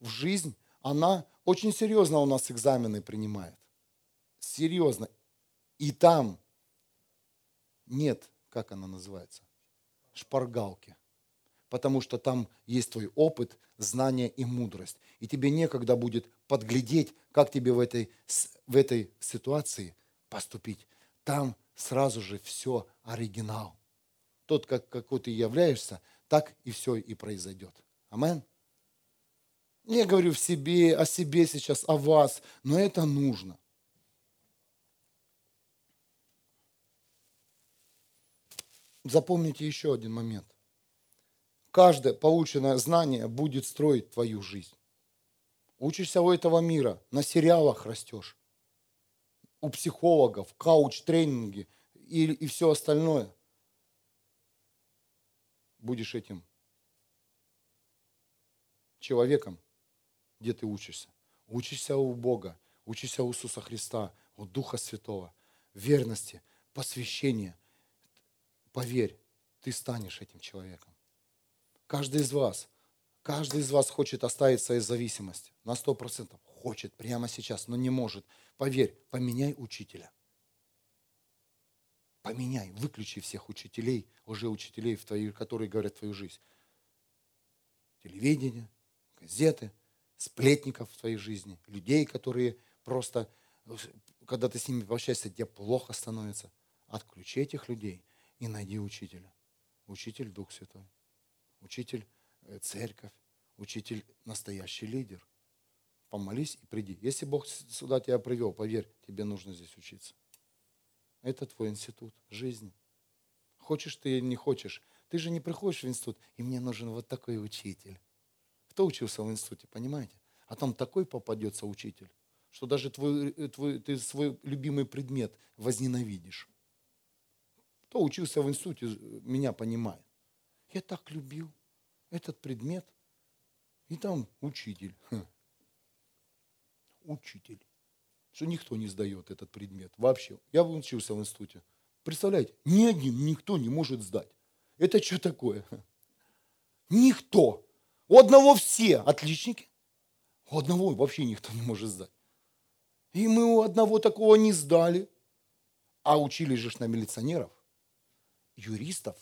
В жизнь она очень серьезно у нас экзамены принимает. Серьезно. И там нет, как она называется, шпаргалки. Потому что там есть твой опыт, знание и мудрость. И тебе некогда будет подглядеть, как тебе в этой, в этой ситуации поступить. Там сразу же все оригинал. Тот, как, какой ты являешься, так и все и произойдет. Амен. Я говорю в себе, о себе сейчас, о вас, но это нужно. Запомните еще один момент. Каждое полученное знание будет строить твою жизнь. Учишься у этого мира, на сериалах растешь, у психологов, кауч-тренинги и, и все остальное. Будешь этим человеком, где ты учишься. Учишься у Бога, учишься у Иисуса Христа, у Духа Святого, верности, посвящения. Поверь, ты станешь этим человеком. Каждый из вас, каждый из вас хочет оставить свою зависимость. На сто процентов хочет прямо сейчас, но не может. Поверь, поменяй учителя. Поменяй, выключи всех учителей, уже учителей, в твоей, которые говорят твою жизнь. Телевидение, газеты, сплетников в твоей жизни, людей, которые просто, когда ты с ними общаешься, тебе плохо становится. Отключи этих людей и найди учителя. Учитель Дух Святой учитель э, церковь, учитель настоящий лидер. Помолись и приди. Если Бог сюда тебя привел, поверь, тебе нужно здесь учиться. Это твой институт жизни. Хочешь ты или не хочешь, ты же не приходишь в институт, и мне нужен вот такой учитель. Кто учился в институте, понимаете? А там такой попадется учитель, что даже твой, э, твой, ты свой любимый предмет возненавидишь. Кто учился в институте, меня понимает. Я так любил этот предмет. И там учитель. Учитель. Что никто не сдает этот предмет. Вообще. Я учился в институте. Представляете, ни один никто не может сдать. Это что такое? Никто. У одного все отличники. У одного вообще никто не может сдать. И мы у одного такого не сдали. А учили же на милиционеров, юристов,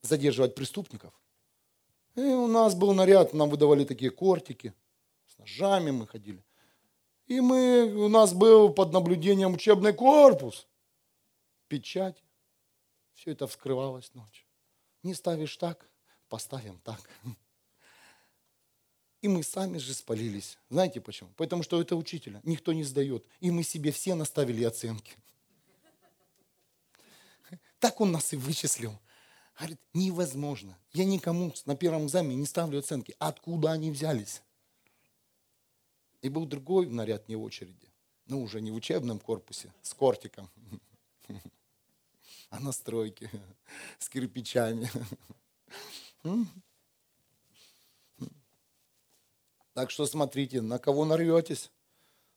задерживать преступников. И у нас был наряд, нам выдавали такие кортики, с ножами мы ходили. И мы, у нас был под наблюдением учебный корпус, печать. Все это вскрывалось ночью. Не ставишь так, поставим так. [laughs] И мы сами же спалились. Знаете почему? Потому что это учителя никто не сдает. И мы себе все наставили оценки. [laughs] Так он нас и вычислил. Говорит, невозможно. Я никому на первом экзамене не ставлю оценки. Откуда они взялись? И был другой наряд не очереди. Ну, уже не в учебном корпусе, с кортиком, [laughs] [laughs] а на стройке, [laughs] с кирпичами. [laughs] Так что смотрите, на кого нарветесь.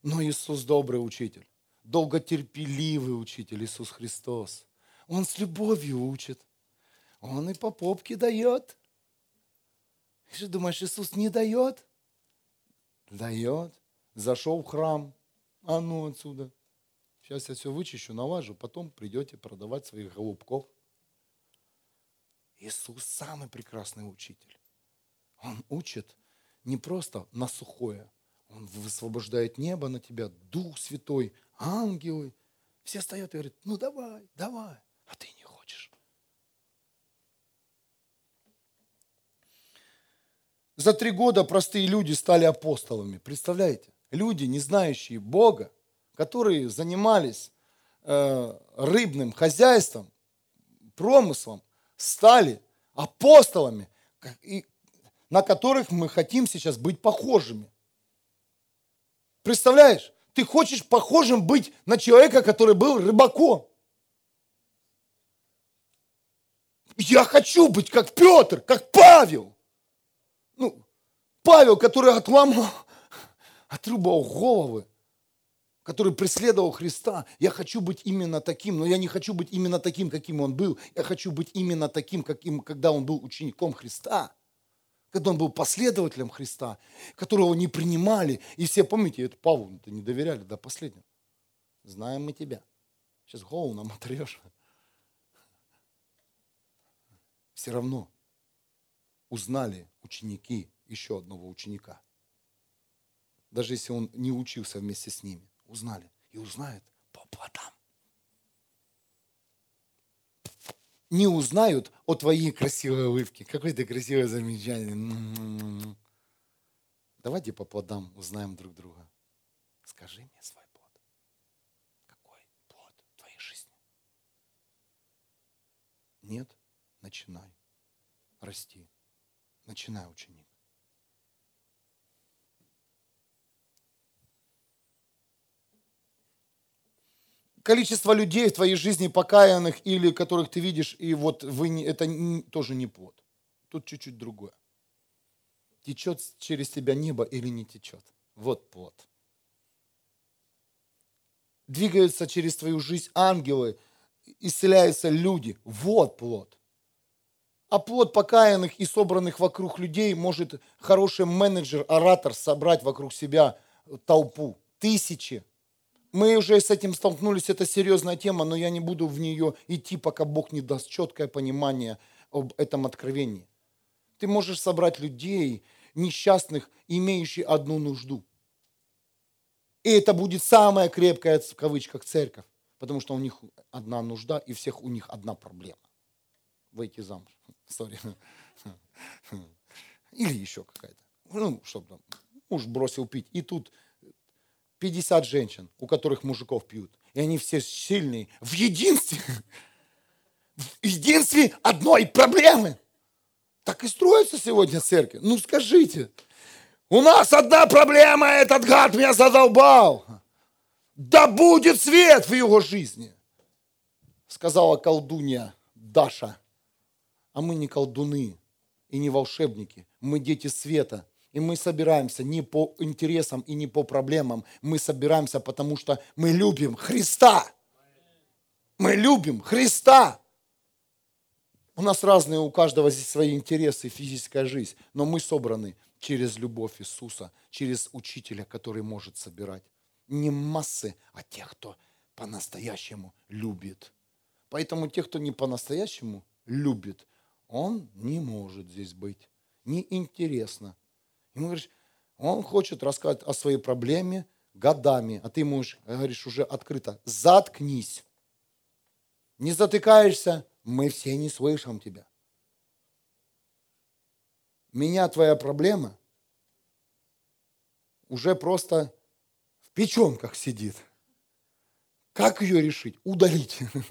Но Иисус добрый учитель, долготерпеливый учитель Иисус Христос. Он с любовью учит. Он и по попке дает. Ты же думаешь, Иисус не дает? Дает. Зашел в храм. А ну отсюда. Сейчас я все вычищу, налажу. Потом придете продавать своих голубков. Иисус самый прекрасный учитель. Он учит не просто на сухое. Он высвобождает небо на тебя, Дух Святой, ангелы. Все стоят и говорят, ну давай, давай. А ты не За три года простые люди стали апостолами. Представляете? Люди, не знающие Бога, которые занимались э, рыбным хозяйством, промыслом, стали апостолами, на которых мы хотим сейчас быть похожими. Представляешь? Ты хочешь похожим быть на человека, который был рыбаком. Я хочу быть как Петр, как Павел. Ну, Павел, который отломал, отрубал головы, который преследовал Христа. Я хочу быть именно таким, но я не хочу быть именно таким, каким он был. Я хочу быть именно таким, каким, когда он был учеником Христа. Когда он был последователем Христа, которого не принимали. И все, помните, это Павлу не доверяли до последнего. Знаем мы тебя. Сейчас голову нам отрежь. Все равно узнали ученики еще одного ученика. Даже если он не учился вместе с ними, узнали. И узнают по плодам. Не узнают о твоей красивой улыбке. Какое ты красивое замечание. Давайте по плодам узнаем друг друга. Скажи мне свой плод. Какой плод в твоей жизни? Нет? Начинай. Расти. Начинай, ученик. Количество людей в твоей жизни покаянных или которых ты видишь, и вот вы это тоже не плод. Тут чуть-чуть другое. Течет через тебя небо или не течет. Вот плод. Двигаются через твою жизнь ангелы, исцеляются люди. Вот плод. А плод покаянных и собранных вокруг людей может хороший менеджер, оратор собрать вокруг себя толпу. Тысячи, мы уже с этим столкнулись, это серьезная тема, но я не буду в нее идти, пока Бог не даст четкое понимание об этом откровении. Ты можешь собрать людей, несчастных, имеющих одну нужду. И это будет самая крепкая, в кавычках, церковь, потому что у них одна нужда, и всех у них одна проблема. Выйти замуж. Сори. Или еще какая-то. Ну, чтобы муж бросил пить. И тут 50 женщин, у которых мужиков пьют. И они все сильные. В единстве, в единстве одной проблемы. Так и строится сегодня церковь. Ну скажите, у нас одна проблема, этот гад меня задолбал. Да будет свет в его жизни, сказала колдунья Даша. А мы не колдуны и не волшебники, мы дети света – и мы собираемся не по интересам и не по проблемам. Мы собираемся, потому что мы любим Христа. Мы любим Христа. У нас разные, у каждого здесь свои интересы, физическая жизнь. Но мы собраны через любовь Иисуса, через учителя, который может собирать. Не массы, а тех, кто по-настоящему любит. Поэтому тех, кто не по-настоящему любит, он не может здесь быть. Неинтересно. Ему говоришь, он хочет рассказать о своей проблеме годами, а ты ему говоришь уже открыто, заткнись. Не затыкаешься, мы все не слышим тебя. Меня твоя проблема уже просто в печенках сидит. Как ее решить? Удалить. [laughs]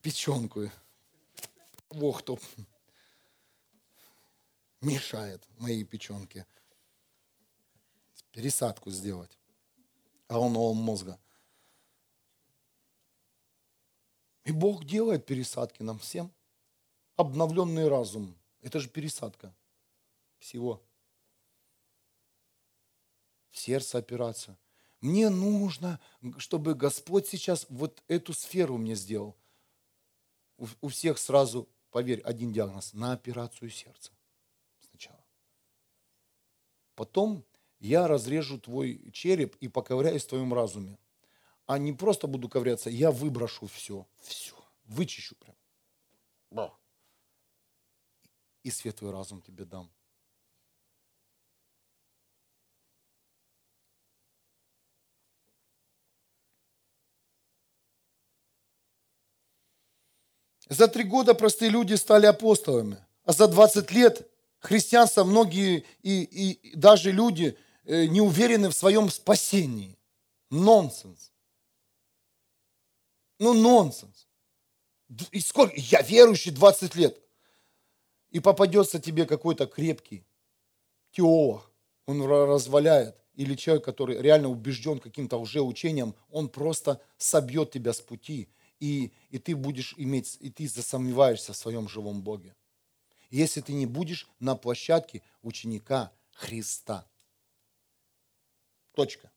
Печенку. Бог то мешает моей печенке пересадку сделать головного мозга. И Бог делает пересадки нам всем. Обновленный разум. Это же пересадка всего. В сердце операция. Мне нужно, чтобы Господь сейчас вот эту сферу мне сделал. У всех сразу, поверь, один диагноз на операцию сердца. Потом я разрежу твой череп и поковыряюсь в твоем разуме. А не просто буду ковыряться, я выброшу все, все, вычищу прям. Да. И светлый разум тебе дам. За три года простые люди стали апостолами, а за 20 лет христианство многие и, и даже люди э, не уверены в своем спасении. Нонсенс. Ну, нонсенс. И сколько? Я верующий 20 лет. И попадется тебе какой-то крепкий теолог, он разваляет. Или человек, который реально убежден каким-то лжеучением, он просто собьет тебя с пути. И, и ты будешь иметь, и ты засомневаешься в своем живом Боге. Если ты не будешь на площадке ученика Христа. Точка.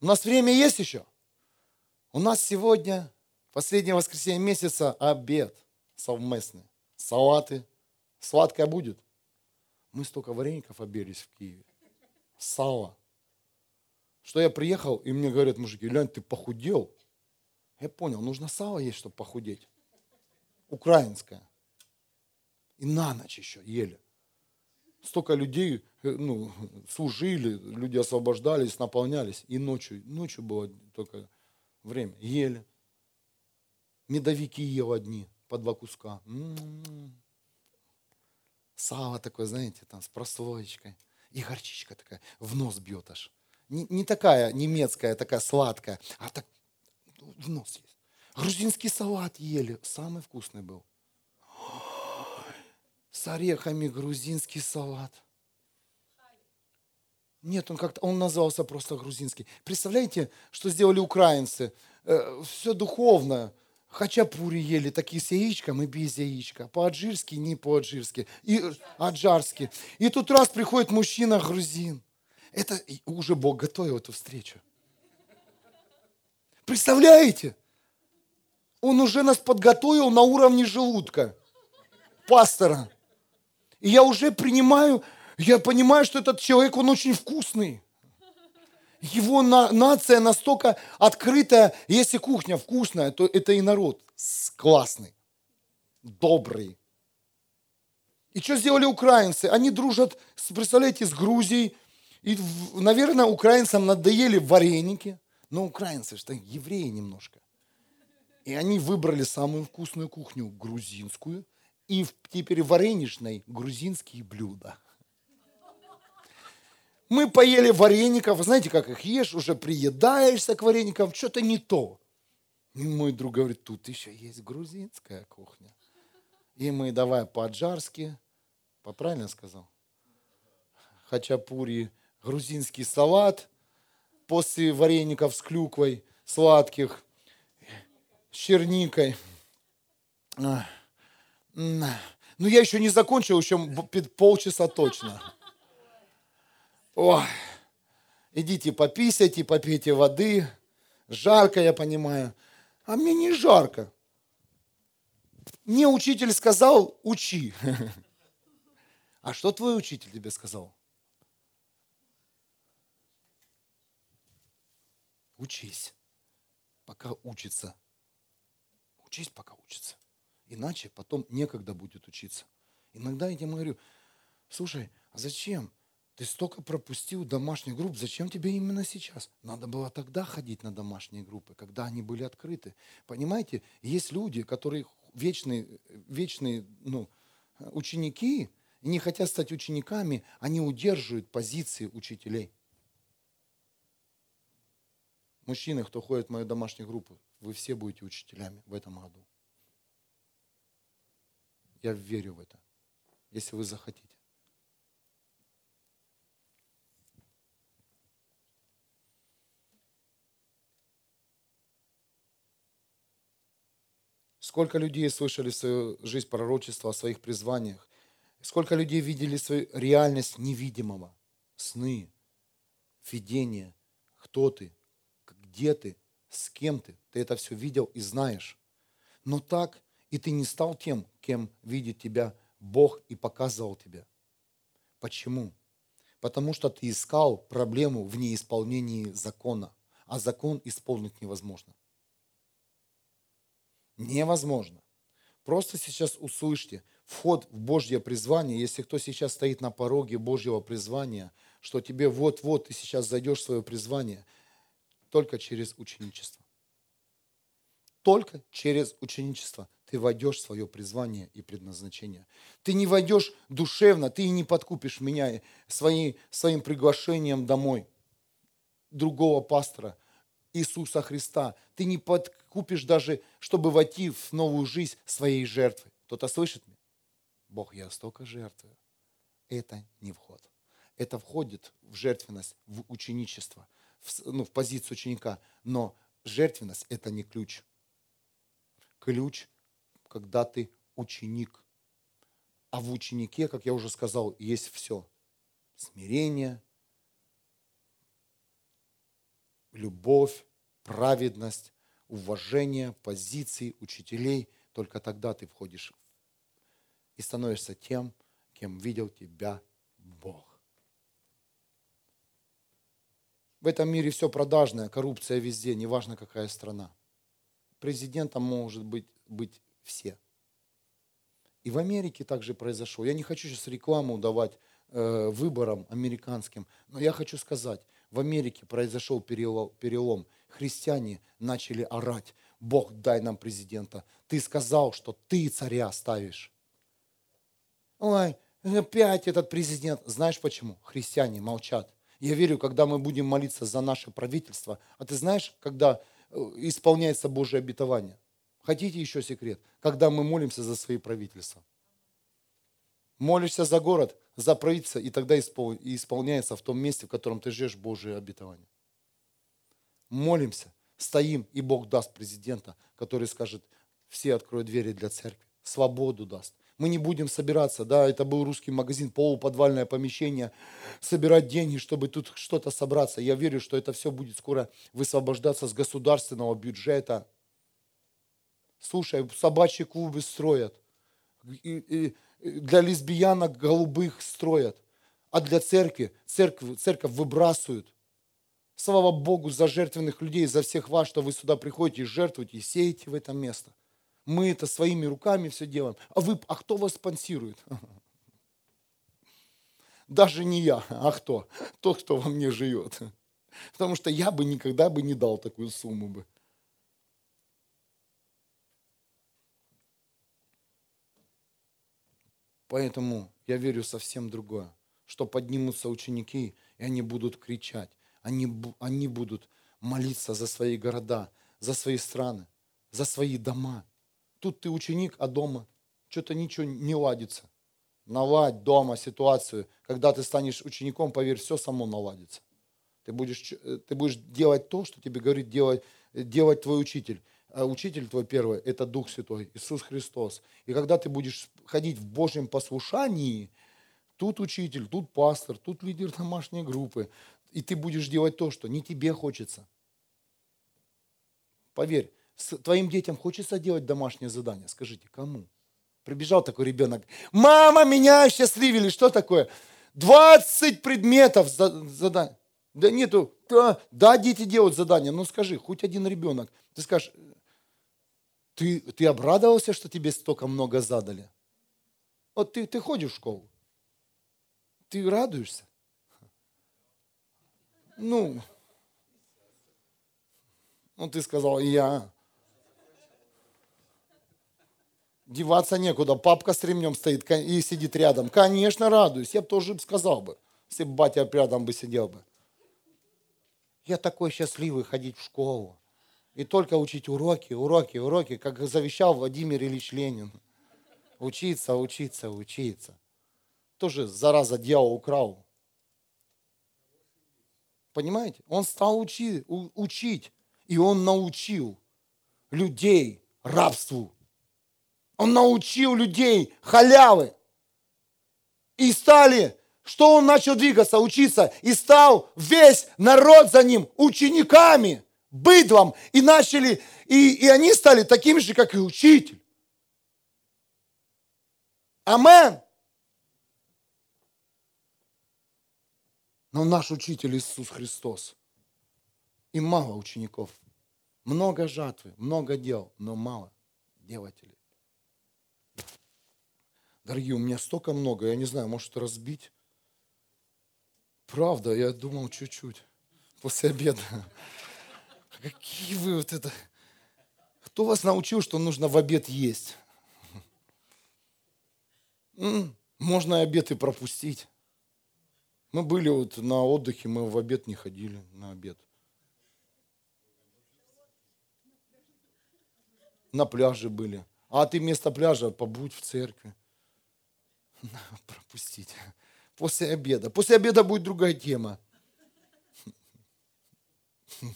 У нас время есть еще? У нас сегодня, последнее воскресенье месяца, обед совместный. Салаты. Сладкое будет. Мы столько вареников обелись в Киеве. Сало. Что я приехал, и мне говорят мужики, Лянь, ты похудел. Я понял, нужно сало есть, чтобы похудеть. Украинское. И на ночь еще ели. Столько людей э, ну, служили, люди освобождались, наполнялись. И ночью, ночью было только время. Ели. Медовики ел одни, по два куска. М-м-м. Сало такое, знаете, там с прослоечкой. И горчичка такая в нос бьет аж. Не, не такая немецкая, такая сладкая, а так в нос есть. Грузинский салат ели, самый вкусный был. С орехами грузинский салат. Нет, он как-то, он назывался просто грузинский. Представляете, что сделали украинцы? Э, все духовное. Хачапури ели такие с яичком и без яичка. По-аджирски, не по-аджирски. И аджарски. И тут раз приходит мужчина грузин. Это уже Бог готовил эту встречу. Представляете? Он уже нас подготовил на уровне желудка. Пастора. И я уже принимаю, я понимаю, что этот человек, он очень вкусный. Его на, нация настолько открытая. Если кухня вкусная, то это и народ классный, добрый. И что сделали украинцы? Они дружат, представляете, с Грузией. И, наверное, украинцам надоели вареники. Но украинцы что евреи немножко. И они выбрали самую вкусную кухню, грузинскую. И теперь вареничной грузинские блюда. Мы поели вареников, знаете, как их ешь, уже приедаешься к вареникам, что-то не то. И мой друг говорит, тут еще есть грузинская кухня. И мы давай по-аджарски, по правильно сказал? Хачапури, грузинский салат, после вареников с клюквой, сладких, с черникой. Ну, я еще не закончил, еще полчаса точно. Ой, идите пописайте, попейте воды. Жарко, я понимаю. А мне не жарко. Мне учитель сказал, учи. [laughs] А что твой учитель тебе сказал? Учись, пока учится. Учись, пока учится. Иначе потом некогда будет учиться. Иногда я тебе говорю, слушай, а зачем? Ты столько пропустил домашних групп, зачем тебе именно сейчас? Надо было тогда ходить на домашние группы, когда они были открыты. Понимаете, есть люди, которые вечные, вечные ну, ученики, и не хотят стать учениками, они удерживают позиции учителей. Мужчины, кто ходит в мою домашнюю группу, вы все будете учителями в этом году. Я верю в это, если вы захотите. Сколько людей слышали свою жизнь пророчества о своих призваниях. Сколько людей видели свою реальность невидимого. Сны, видения. Кто ты, где ты, с кем ты. Ты это все видел и знаешь. Но так и ты не стал тем, кем видит тебя Бог и показывал тебя. Почему? Потому что ты искал проблему в неисполнении закона, а закон исполнить невозможно невозможно. Просто сейчас услышьте, вход в Божье призвание, если кто сейчас стоит на пороге Божьего призвания, что тебе вот-вот ты сейчас зайдешь в свое призвание, только через ученичество. Только через ученичество ты войдешь в свое призвание и предназначение. Ты не войдешь душевно, ты не подкупишь меня своим, своим приглашением домой другого пастора – Иисуса Христа. Ты не подкупишь даже, чтобы войти в новую жизнь своей жертвы. Кто-то слышит меня? Бог, я столько жертвую. Это не вход. Это входит в жертвенность, в ученичество, в, ну, в позицию ученика. Но жертвенность – это не ключ. Ключ, когда ты ученик. А в ученике, как я уже сказал, есть все. Смирение, любовь, праведность, уважение позиций учителей. Только тогда ты входишь и становишься тем, кем видел тебя Бог. В этом мире все продажное, коррупция везде, неважно какая страна. Президентом может быть, быть все. И в Америке также произошло. Я не хочу сейчас рекламу давать э, выборам американским, но я хочу сказать, в Америке произошел перелом, перелом. Христиане начали орать, Бог, дай нам президента. Ты сказал, что ты царя ставишь. Ой, опять этот президент. Знаешь почему? Христиане молчат. Я верю, когда мы будем молиться за наше правительство, а ты знаешь, когда э, исполняется Божье обетование? Хотите еще секрет? Когда мы молимся за свои правительства. Молишься за город, за правительство, и тогда исполняется в том месте, в котором ты живешь Божие обетование. Молимся, стоим, и Бог даст президента, который скажет, все откроют двери для церкви, свободу даст. Мы не будем собираться, да, это был русский магазин, полуподвальное помещение, собирать деньги, чтобы тут что-то собраться. Я верю, что это все будет скоро высвобождаться с государственного бюджета. Слушай, собачьи клубы строят. И, и, для лесбиянок голубых строят, а для церкви, церковь, церковь выбрасывают. Слава Богу за жертвенных людей, за всех вас, что вы сюда приходите жертвуете, и сеете в это место. Мы это своими руками все делаем. А вы, а кто вас спонсирует? [laughs] Даже не я, а кто? Тот, кто во мне живет. Потому что я бы никогда бы не дал такую сумму бы. Поэтому я верю совсем другое, что поднимутся ученики, и они будут кричать, они, они будут молиться за свои города, за свои страны, за свои дома. Тут ты ученик, а дома что-то ничего не ладится. Наладь дома ситуацию. Когда ты станешь учеником, поверь, все само наладится. Ты будешь, э, ты будешь делать то, что тебе говорит делать, делать твой учитель. А учитель твой первый – это Дух Святой, Иисус Христос. И когда ты будешь ходить в Божьем послушании, тут учитель, тут пастор, тут лидер домашней группы, и ты будешь делать то, что не тебе хочется. Поверь, твоим детям хочется делать домашнее задание? Скажите, кому? Прибежал такой ребенок. Мама, меня счастливили. Что такое? 20 предметов задания. Да нету. Да, да, дети делают задания. Ну скажи, хоть один ребенок. Ты скажешь, ты, ты обрадовался, что тебе столько много задали? Вот ты, ты ходишь в школу. Ты радуешься? Ну, ну ты сказал, я. Деваться некуда. Папка с ремнем стоит и сидит рядом. Конечно, радуюсь. Я бы тоже сказал бы, если бы батя рядом бы сидел бы. Я такой счастливый ходить в школу и только учить уроки, уроки, уроки, как завещал Владимир Ильич Ленин. Учиться, учиться, учиться. Тоже, зараза, дьявол украл. Понимаете? Он стал учи, учить, и он научил людей рабству. Он научил людей халявы. И стали, что он начал двигаться, учиться, и стал весь народ за ним учениками – быдлом, и начали, и, и они стали такими же, как и учитель. Амен. Но наш учитель Иисус Христос. И мало учеников. Много жатвы, много дел, но мало делателей. Дорогие, у меня столько много, я не знаю, может разбить. Правда, я думал чуть-чуть после обеда. Какие вы вот это... Кто вас научил, что нужно в обед есть? Можно обед и пропустить. Мы были вот на отдыхе, мы в обед не ходили, на обед. На пляже были. А ты вместо пляжа побудь в церкви. Пропустить. После обеда. После обеда будет другая тема. [laughs]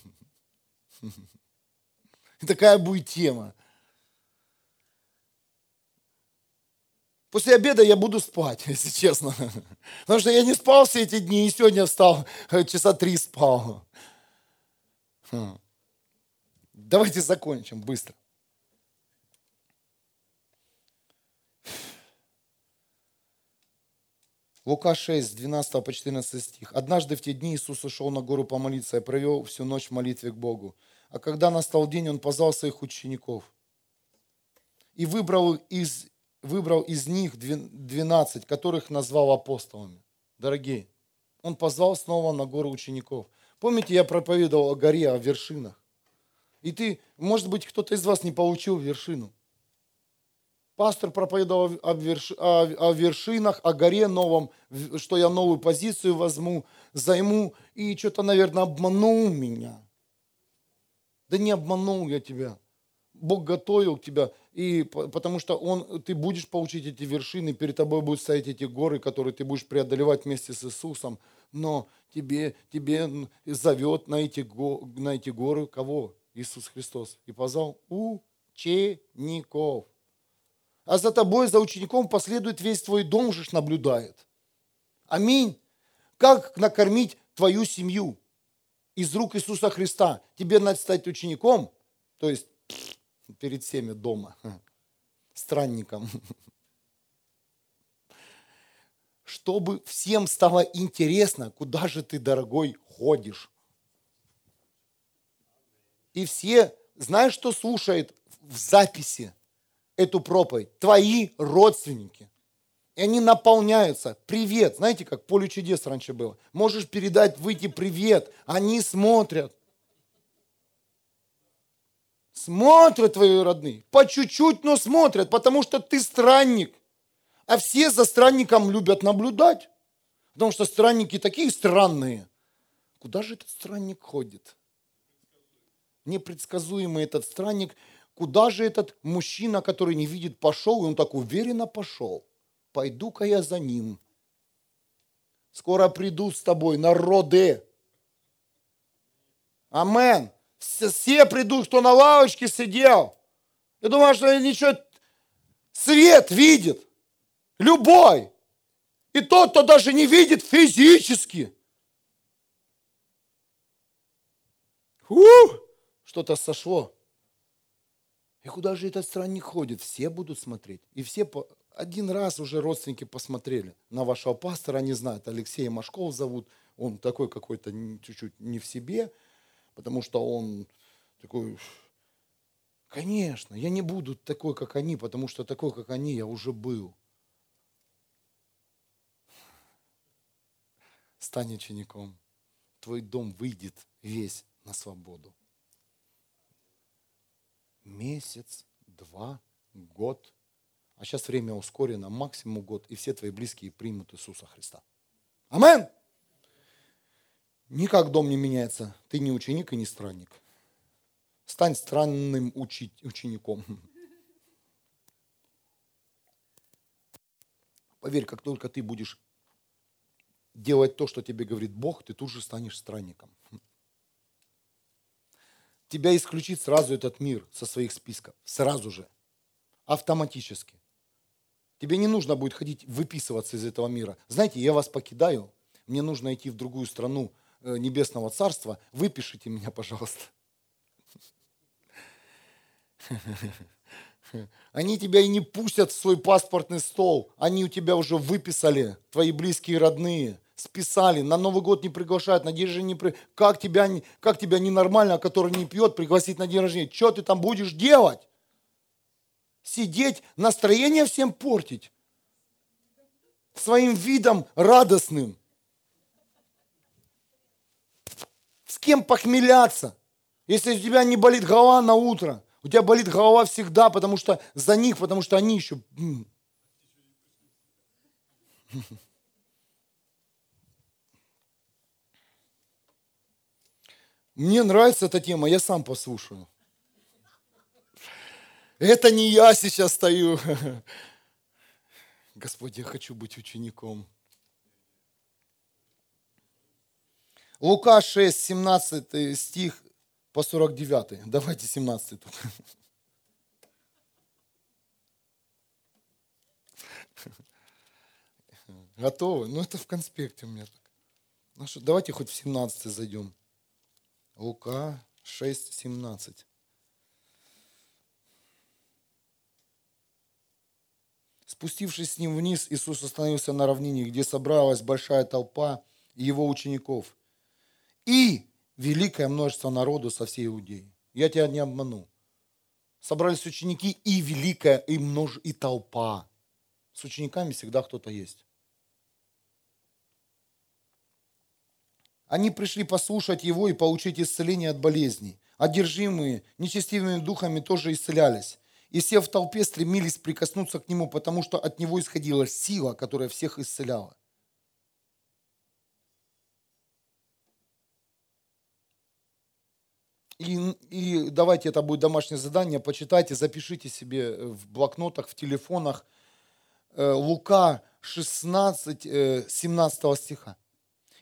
И такая будет тема. После обеда я буду спать, [laughs] если честно. Потому что я не спал все эти дни, и сегодня встал, э, часа три спал. Хм. Давайте закончим быстро. Лука 6, 12 по 14 стих. «Однажды в те дни Иисус ушел на гору помолиться и провел всю ночь в молитве к Богу. А когда настал день, Он позвал своих учеников и выбрал из, выбрал из них 12, которых назвал апостолами. Дорогие, Он позвал снова на гору учеников. Помните, я проповедовал о горе, о вершинах. И ты, может быть, кто-то из вас не получил вершину. Пастор проповедовал о, верш... о, о вершинах, о горе новом, что я новую позицию возьму, займу, и что-то, наверное, обманул меня. Да не обманул я тебя. Бог готовил тебя, и потому что он, ты будешь получить эти вершины, перед тобой будут стоять эти горы, которые ты будешь преодолевать вместе с Иисусом. Но тебе, тебе зовет на эти, на эти горы кого? Иисус Христос. И позвал учеников а за тобой, за учеником последует весь твой дом же наблюдает. Аминь. Как накормить твою семью из рук Иисуса Христа? Тебе надо стать учеником, то есть перед всеми дома, [laughs] странником. Чтобы всем стало интересно, куда же ты, дорогой, ходишь. И все, знаешь, что слушает в записи? эту проповедь? Твои родственники. И они наполняются. Привет. Знаете, как поле чудес раньше было? Можешь передать, выйти привет. Они смотрят. Смотрят твои родные. По чуть-чуть, но смотрят, потому что ты странник. А все за странником любят наблюдать. Потому что странники такие странные. Куда же этот странник ходит? Непредсказуемый этот странник – Куда же этот мужчина, который не видит, пошел? И он так уверенно пошел. Пойду-ка я за ним. Скоро приду с тобой, народы. Амен. Все придут, кто на лавочке сидел. Я думаю, что ничего, свет видит. Любой. И тот, кто даже не видит физически. Что-то сошло. И куда же этот странник ходит? Все будут смотреть. И все по... один раз уже родственники посмотрели на вашего пастора, они знают, Алексея Машков зовут, он такой какой-то чуть-чуть не в себе, потому что он такой, конечно, я не буду такой, как они, потому что такой, как они, я уже был. Стань учеником. Твой дом выйдет весь на свободу месяц, два, год. А сейчас время ускорено, максимум год, и все твои близкие примут Иисуса Христа. Амен! Никак дом не меняется. Ты не ученик и не странник. Стань странным учи- учеником. [laughs] Поверь, как только ты будешь делать то, что тебе говорит Бог, ты тут же станешь странником тебя исключит сразу этот мир со своих списков. Сразу же. Автоматически. Тебе не нужно будет ходить выписываться из этого мира. Знаете, я вас покидаю, мне нужно идти в другую страну небесного царства, выпишите меня, пожалуйста. Они тебя и не пустят в свой паспортный стол. Они у тебя уже выписали, твои близкие родные списали, на Новый год не приглашают, на день рождения не при... Как тебя, как тебя ненормально, который не пьет, пригласить на день рождения? Что ты там будешь делать? Сидеть, настроение всем портить. Своим видом радостным. С кем похмеляться? Если у тебя не болит голова на утро, у тебя болит голова всегда, потому что за них, потому что они еще... Мне нравится эта тема, я сам послушаю. Это не я сейчас стою. [laughs] Господи, я хочу быть учеником. Лука 6, 17 стих по 49. Давайте 17 тут. Готовы? Ну, это в конспекте у меня. Ну что, давайте хоть в 17 зайдем. Лука 6, 17. Спустившись с ним вниз, Иисус остановился на равнине, где собралась большая толпа его учеников и великое множество народу со всей Иудеи. Я тебя не обману. Собрались ученики и великая, и, множ... и толпа. С учениками всегда кто-то есть. Они пришли послушать Его и получить исцеление от болезней. Одержимые нечестивыми духами тоже исцелялись. И все в толпе стремились прикоснуться к Нему, потому что от Него исходила сила, которая всех исцеляла. И, и давайте это будет домашнее задание, почитайте, запишите себе в блокнотах, в телефонах э, Лука 16, 17 э, стиха.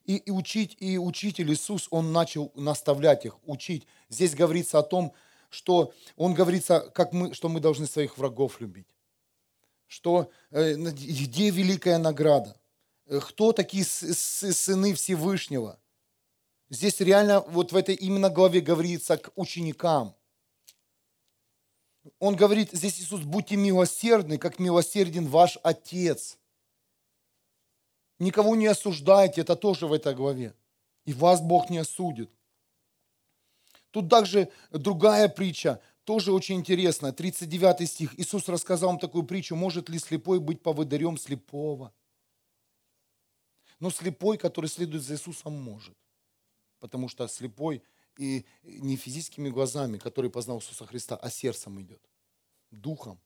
И, и учить, и учитель Иисус, он начал наставлять их, учить. Здесь говорится о том, что он говорится, как мы, что мы должны своих врагов любить. Что, э, где великая награда? Кто такие сыны Всевышнего? Здесь реально вот в этой именно главе говорится к ученикам. Он говорит, здесь Иисус, будьте милосердны, как милосерден ваш Отец. Никого не осуждайте, это тоже в этой главе. И вас Бог не осудит. Тут также другая притча, тоже очень интересная, 39 стих. Иисус рассказал вам такую притчу, может ли слепой быть поводырем слепого? Но слепой, который следует за Иисусом, может потому что слепой и не физическими глазами, который познал Иисуса Христа, а сердцем идет, духом.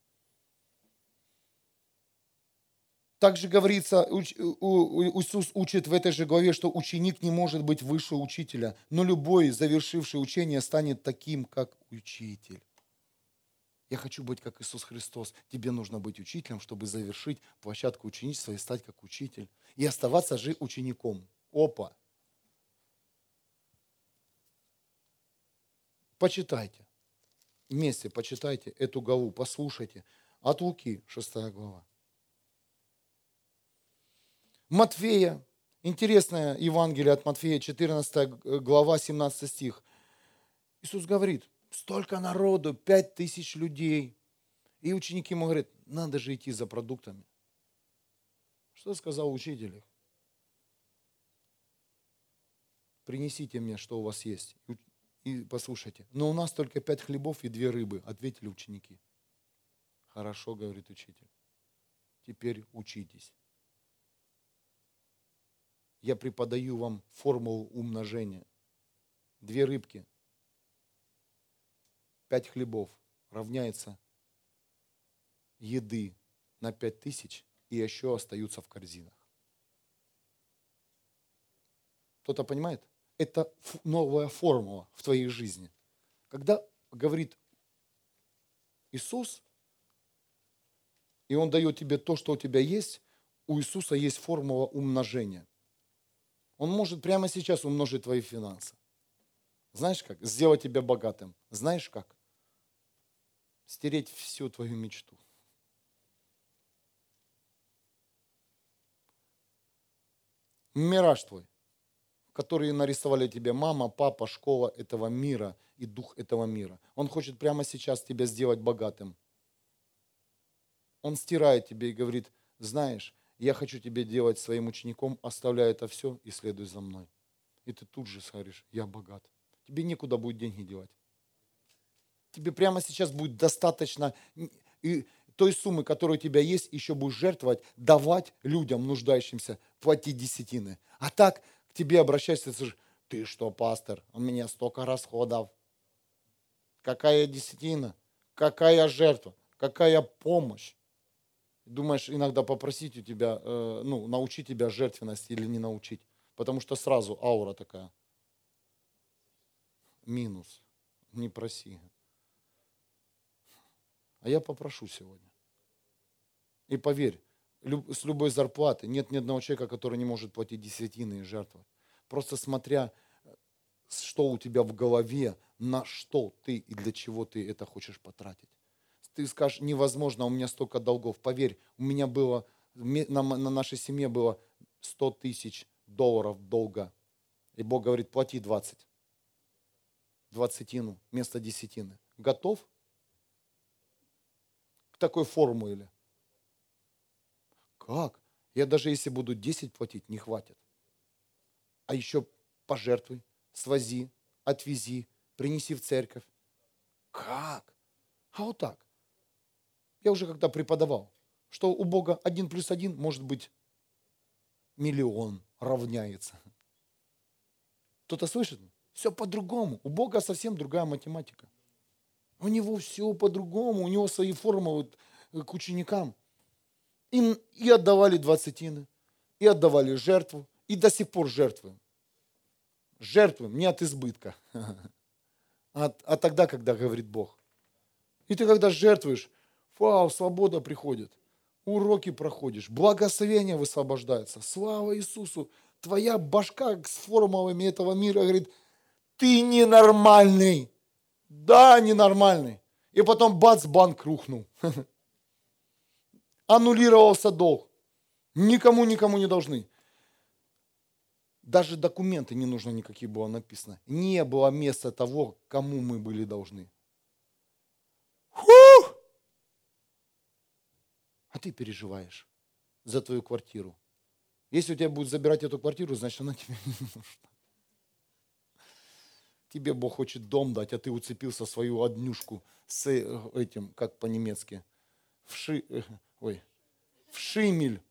Также говорится, Иисус учит в этой же главе, что ученик не может быть выше учителя, но любой, завершивший учение, станет таким, как учитель. Я хочу быть как Иисус Христос. Тебе нужно быть учителем, чтобы завершить площадку ученичества и стать как учитель. И оставаться же учеником. Опа! Почитайте. Вместе почитайте эту главу, послушайте. От Луки, 6 глава. Матфея, интересное Евангелие от Матфея, 14 глава, 17 стих. Иисус говорит, столько народу, пять тысяч людей. И ученики ему говорят, надо же идти за продуктами. Что сказал учитель их? Принесите мне, что у вас есть. И послушайте, но у нас только пять хлебов и две рыбы, ответили ученики. Хорошо, говорит учитель. Теперь учитесь. Я преподаю вам формулу умножения. Две рыбки, пять хлебов равняется еды на пять тысяч и еще остаются в корзинах. Кто-то понимает? Это новая формула в твоей жизни. Когда говорит Иисус, и Он дает тебе то, что у тебя есть, у Иисуса есть формула умножения. Он может прямо сейчас умножить твои финансы. Знаешь как? Сделать тебя богатым. Знаешь как? Стереть всю твою мечту. Мираж твой которые нарисовали тебе мама, папа, школа этого мира и дух этого мира. Он хочет прямо сейчас тебя сделать богатым. Он стирает тебе и говорит, знаешь, я хочу тебя делать своим учеником, оставляй это все и следуй за мной. И ты тут же говоришь, я богат. Тебе некуда будет деньги девать. Тебе прямо сейчас будет достаточно и той суммы, которая у тебя есть, еще будешь жертвовать, давать людям, нуждающимся, платить десятины. А так тебе обращаются, ты скажешь, ты что, пастор, у меня столько расходов. Какая десятина, какая жертва, какая помощь. Думаешь, иногда попросить у тебя, э, ну, научить тебя жертвенности или не научить. Потому что сразу аура такая. Минус. Не проси. А я попрошу сегодня. И поверь, с любой зарплаты. Нет ни одного человека, который не может платить десятины и жертвы. Просто смотря, что у тебя в голове, на что ты и для чего ты это хочешь потратить. Ты скажешь, невозможно, у меня столько долгов. Поверь, у меня было, на, на нашей семье было 100 тысяч долларов долга. И Бог говорит, плати 20. Двадцатину вместо десятины. Готов к такой формуле? Как? Я даже если буду 10 платить, не хватит. А еще пожертвуй, свози, отвези, принеси в церковь. Как? А вот так. Я уже когда преподавал, что у Бога один плюс один может быть миллион равняется. Кто-то слышит? Все по-другому. У Бога совсем другая математика. У него все по-другому, у него свои формулы к ученикам. И, и отдавали двадцатины, и отдавали жертву, и до сих пор жертвуем. Жертвуем не от избытка, [laughs] а, а тогда, когда говорит Бог. И ты когда жертвуешь, вау, свобода приходит, уроки проходишь, благословение высвобождается. Слава Иисусу! Твоя башка с формулами этого мира говорит, ты ненормальный. Да, ненормальный. И потом бац, банк рухнул. [laughs] Аннулировался долг. Никому, никому не должны. Даже документы не нужно никакие было написано. Не было места того, кому мы были должны. Фух! А ты переживаешь за твою квартиру. Если у тебя будет забирать эту квартиру, значит она тебе не нужна. Тебе Бог хочет дом дать, а ты уцепился свою однюшку с э, этим, как по-немецки, вши, ой, вшимель.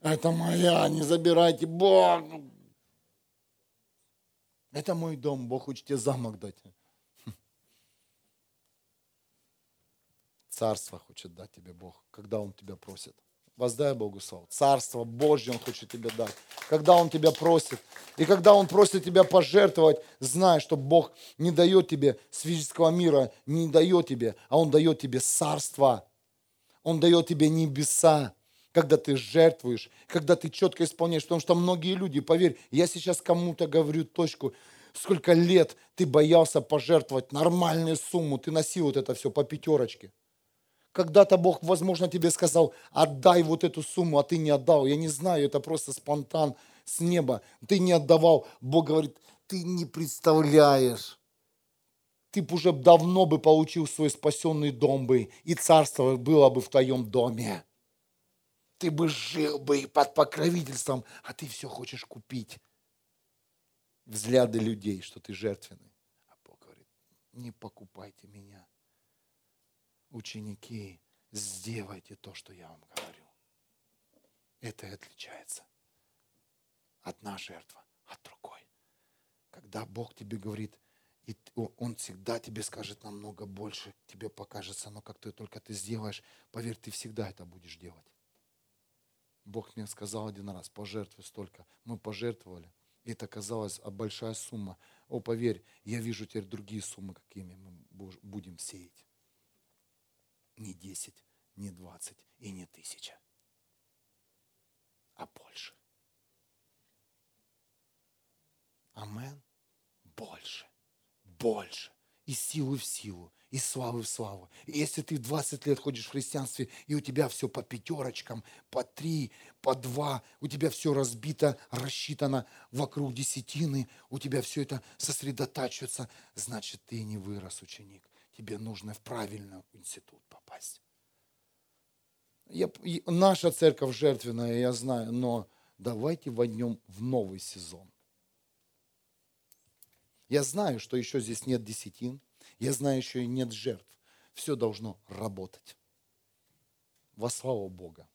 Это моя, не забирайте, Бог. Это мой дом, Бог хочет тебе замок дать. Царство хочет дать тебе Бог, когда Он тебя просит. Воздай Богу славу. Царство Божье Он хочет тебе дать. Когда Он тебя просит. И когда Он просит тебя пожертвовать, знай, что Бог не дает тебе с физического мира, не дает тебе, а Он дает тебе царство. Он дает тебе небеса когда ты жертвуешь, когда ты четко исполняешь. Потому что многие люди, поверь, я сейчас кому-то говорю точку, сколько лет ты боялся пожертвовать нормальную сумму, ты носил вот это все по пятерочке. Когда-то Бог, возможно, тебе сказал, отдай вот эту сумму, а ты не отдал. Я не знаю, это просто спонтан с неба. Ты не отдавал. Бог говорит, ты не представляешь. Ты бы уже давно бы получил свой спасенный дом бы, и царство было бы в твоем доме. Ты бы жил бы под покровительством, а ты все хочешь купить. Взгляды людей, что ты жертвенный. А Бог говорит, не покупайте меня ученики, сделайте то, что я вам говорю. Это и отличается. Одна жертва от другой. Когда Бог тебе говорит, и Он всегда тебе скажет намного больше, тебе покажется, но как ты только ты сделаешь, поверь, ты всегда это будешь делать. Бог мне сказал один раз, пожертвуй столько. Мы пожертвовали. И это казалось большая сумма. О, поверь, я вижу теперь другие суммы, какими мы будем сеять не 10, не 20 и не тысяча, а больше. Амен. Больше, больше. И силу в силу, и славы в славу. И если ты 20 лет ходишь в христианстве, и у тебя все по пятерочкам, по три, по два, у тебя все разбито, рассчитано вокруг десятины, у тебя все это сосредотачивается, значит, ты не вырос, ученик тебе нужно в правильный институт попасть. Я, наша церковь жертвенная, я знаю, но давайте войдем в новый сезон. Я знаю, что еще здесь нет десятин, я знаю, еще и нет жертв. Все должно работать. Во славу Бога.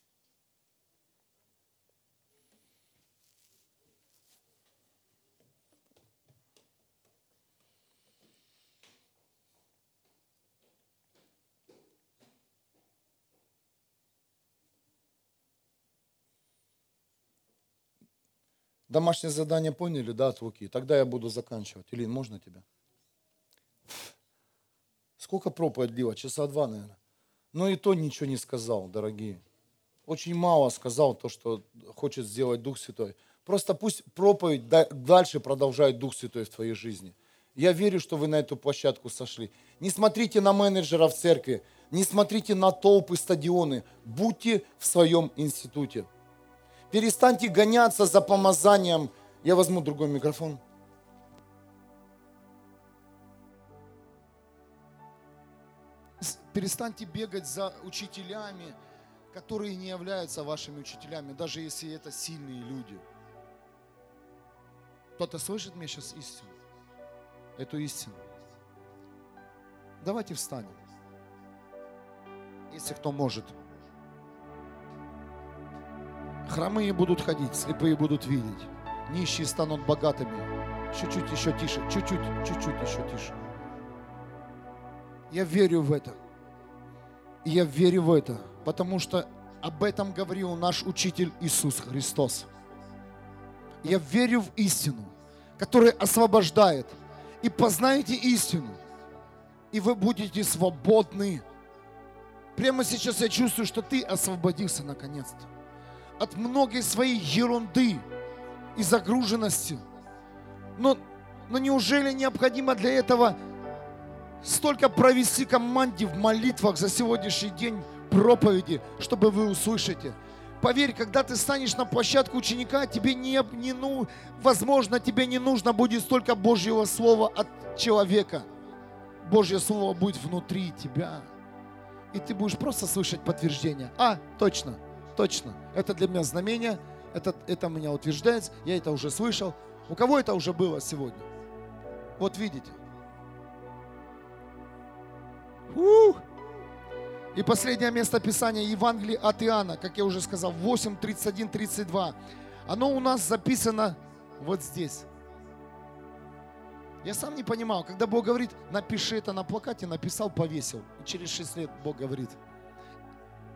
Домашнее задание поняли, да, от? Тогда я буду заканчивать. Илин, можно тебя? Сколько проповедь длила? Часа два, наверное. Но и то ничего не сказал, дорогие. Очень мало сказал то, что хочет сделать Дух Святой. Просто пусть проповедь дальше продолжает Дух Святой в твоей жизни. Я верю, что вы на эту площадку сошли. Не смотрите на менеджеров церкви, не смотрите на толпы, стадионы. Будьте в своем институте. Перестаньте гоняться за помазанием. Я возьму другой микрофон. Перестаньте бегать за учителями, которые не являются вашими учителями, даже если это сильные люди. Кто-то слышит меня сейчас истину? Эту истину. Давайте встанем. Если кто может. Хромые будут ходить, слепые будут видеть. Нищие станут богатыми. Чуть-чуть еще тише, чуть-чуть, чуть-чуть еще тише. Я верю в это. я верю в это, потому что об этом говорил наш учитель Иисус Христос. Я верю в истину, которая освобождает. И познаете истину, и вы будете свободны. Прямо сейчас я чувствую, что ты освободился наконец-то от многой своей ерунды и загруженности. Но, но неужели необходимо для этого столько провести команде в молитвах за сегодняшний день проповеди, чтобы вы услышите – Поверь, когда ты станешь на площадку ученика, тебе не, не ну, возможно, тебе не нужно будет столько Божьего Слова от человека. Божье Слово будет внутри тебя. И ты будешь просто слышать подтверждение. А, точно, точно. Это для меня знамение, это, это меня утверждается, я это уже слышал. У кого это уже было сегодня? Вот видите. Ух! И последнее место Писания Евангелие от Иоанна, как я уже сказал, 8, 31, 32. Оно у нас записано вот здесь. Я сам не понимал, когда Бог говорит, напиши это на плакате, написал, повесил. И через 6 лет Бог говорит,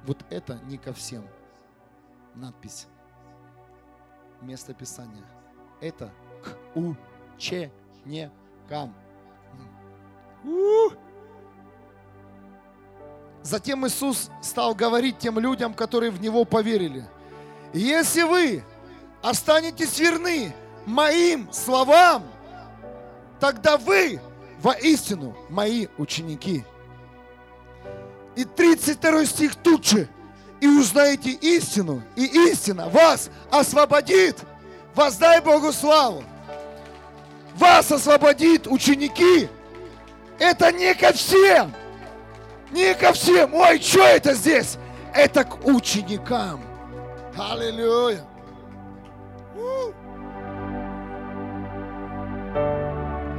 вот это не ко всем. Надпись. Место Писания. Это к ученикам. Затем Иисус стал говорить тем людям, которые в Него поверили. Если вы останетесь верны моим словам, тогда вы воистину мои ученики. И 32 стих тут же. И узнаете истину, и истина вас освободит. Воздай Богу славу. Вас освободит ученики. Это не ко всем. Не ко всем. Ой, что это здесь? Это к ученикам. Аллилуйя.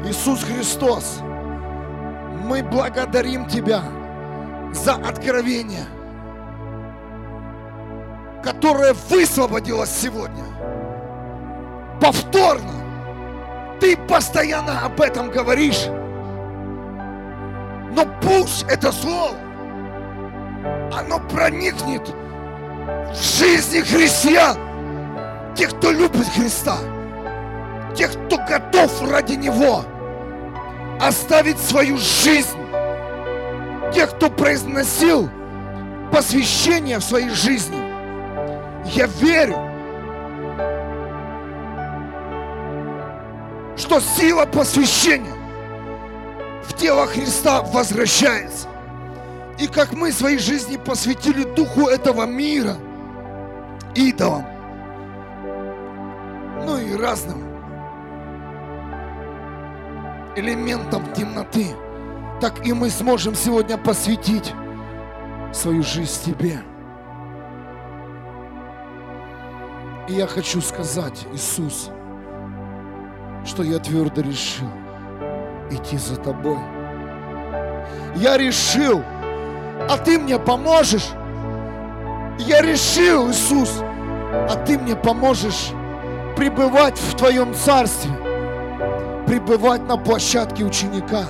Иисус Христос, мы благодарим Тебя за откровение, которое высвободилось сегодня. Повторно. Ты постоянно об этом говоришь. Но пусть это слово, оно проникнет в жизни христиан, тех, кто любит Христа, тех, кто готов ради Него оставить свою жизнь, тех, кто произносил посвящение в своей жизни. Я верю, что сила посвящения в тело Христа возвращается. И как мы своей жизни посвятили духу этого мира, идолам, ну и разным элементам темноты, так и мы сможем сегодня посвятить свою жизнь Тебе. И я хочу сказать, Иисус, что я твердо решил – идти за тобой. Я решил, а ты мне поможешь. Я решил, Иисус, а ты мне поможешь пребывать в твоем царстве, пребывать на площадке ученика.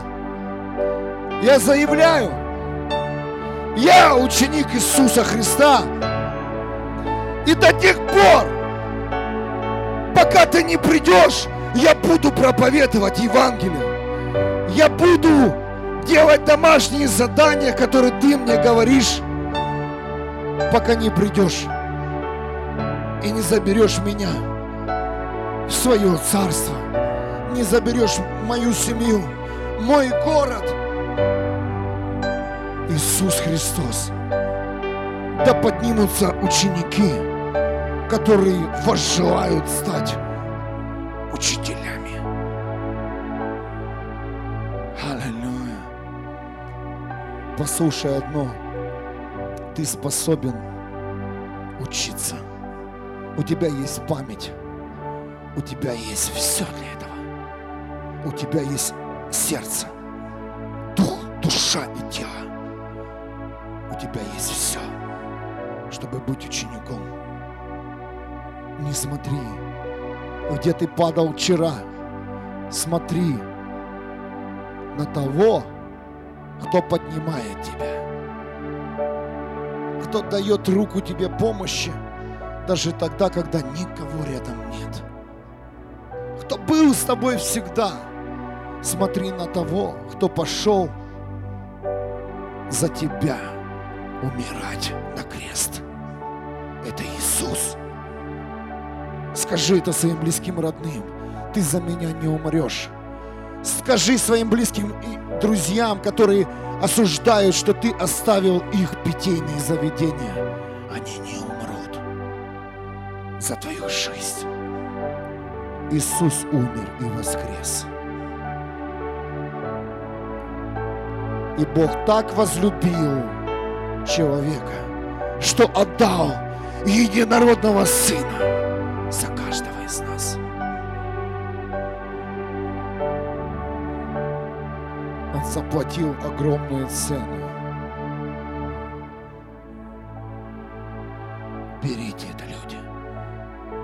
Я заявляю, я ученик Иисуса Христа. И до тех пор, пока ты не придешь, я буду проповедовать Евангелие. Я буду делать домашние задания, которые ты мне говоришь, пока не придешь и не заберешь меня. в свое царство, не заберешь мою семью, мой город. Иисус Христос. Да поднимутся ученики, которые возжелают стать учителями. Аллилуйя. Послушай одно. Ты способен учиться. У тебя есть память. У тебя есть все для этого. У тебя есть сердце, дух, душа и тело. У тебя есть все, чтобы быть учеником. Не смотри, где ты падал вчера. Смотри на того, кто поднимает тебя, кто дает руку тебе помощи, даже тогда, когда никого рядом нет. Кто был с тобой всегда. Смотри на того, кто пошел за тебя умирать на крест. Это Иисус. Скажи это своим близким родным. Ты за меня не умрешь. Скажи своим близким и друзьям, которые осуждают, что ты оставил их питейные заведения. Они не умрут за твою жизнь. Иисус умер и воскрес. И Бог так возлюбил человека, что отдал единородного Сына за каждого из нас. Он заплатил огромную цену. Берите это, люди.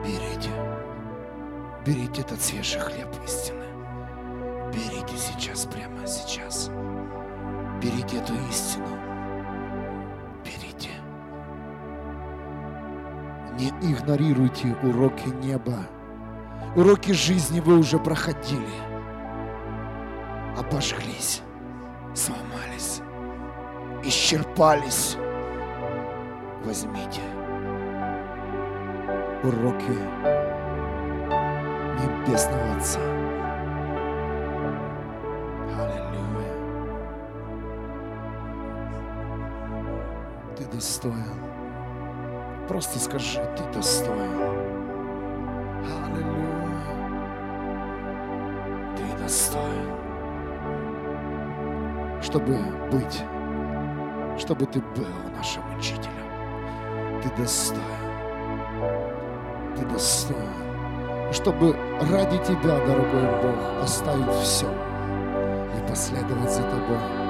Берите. Берите этот свежий хлеб истины. Берите сейчас, прямо сейчас. Берите эту истину. Не игнорируйте уроки неба. Уроки жизни вы уже проходили. Обожглись, сломались, исчерпались. Возьмите уроки Небесного Отца. Аллилуйя. Ты достоин. Просто скажи, ты достоин. Аллилуйя. Ты достоин. Чтобы быть, чтобы ты был нашим учителем. Ты достоин. Ты достоин чтобы ради Тебя, дорогой Бог, оставить все и последовать за Тобой.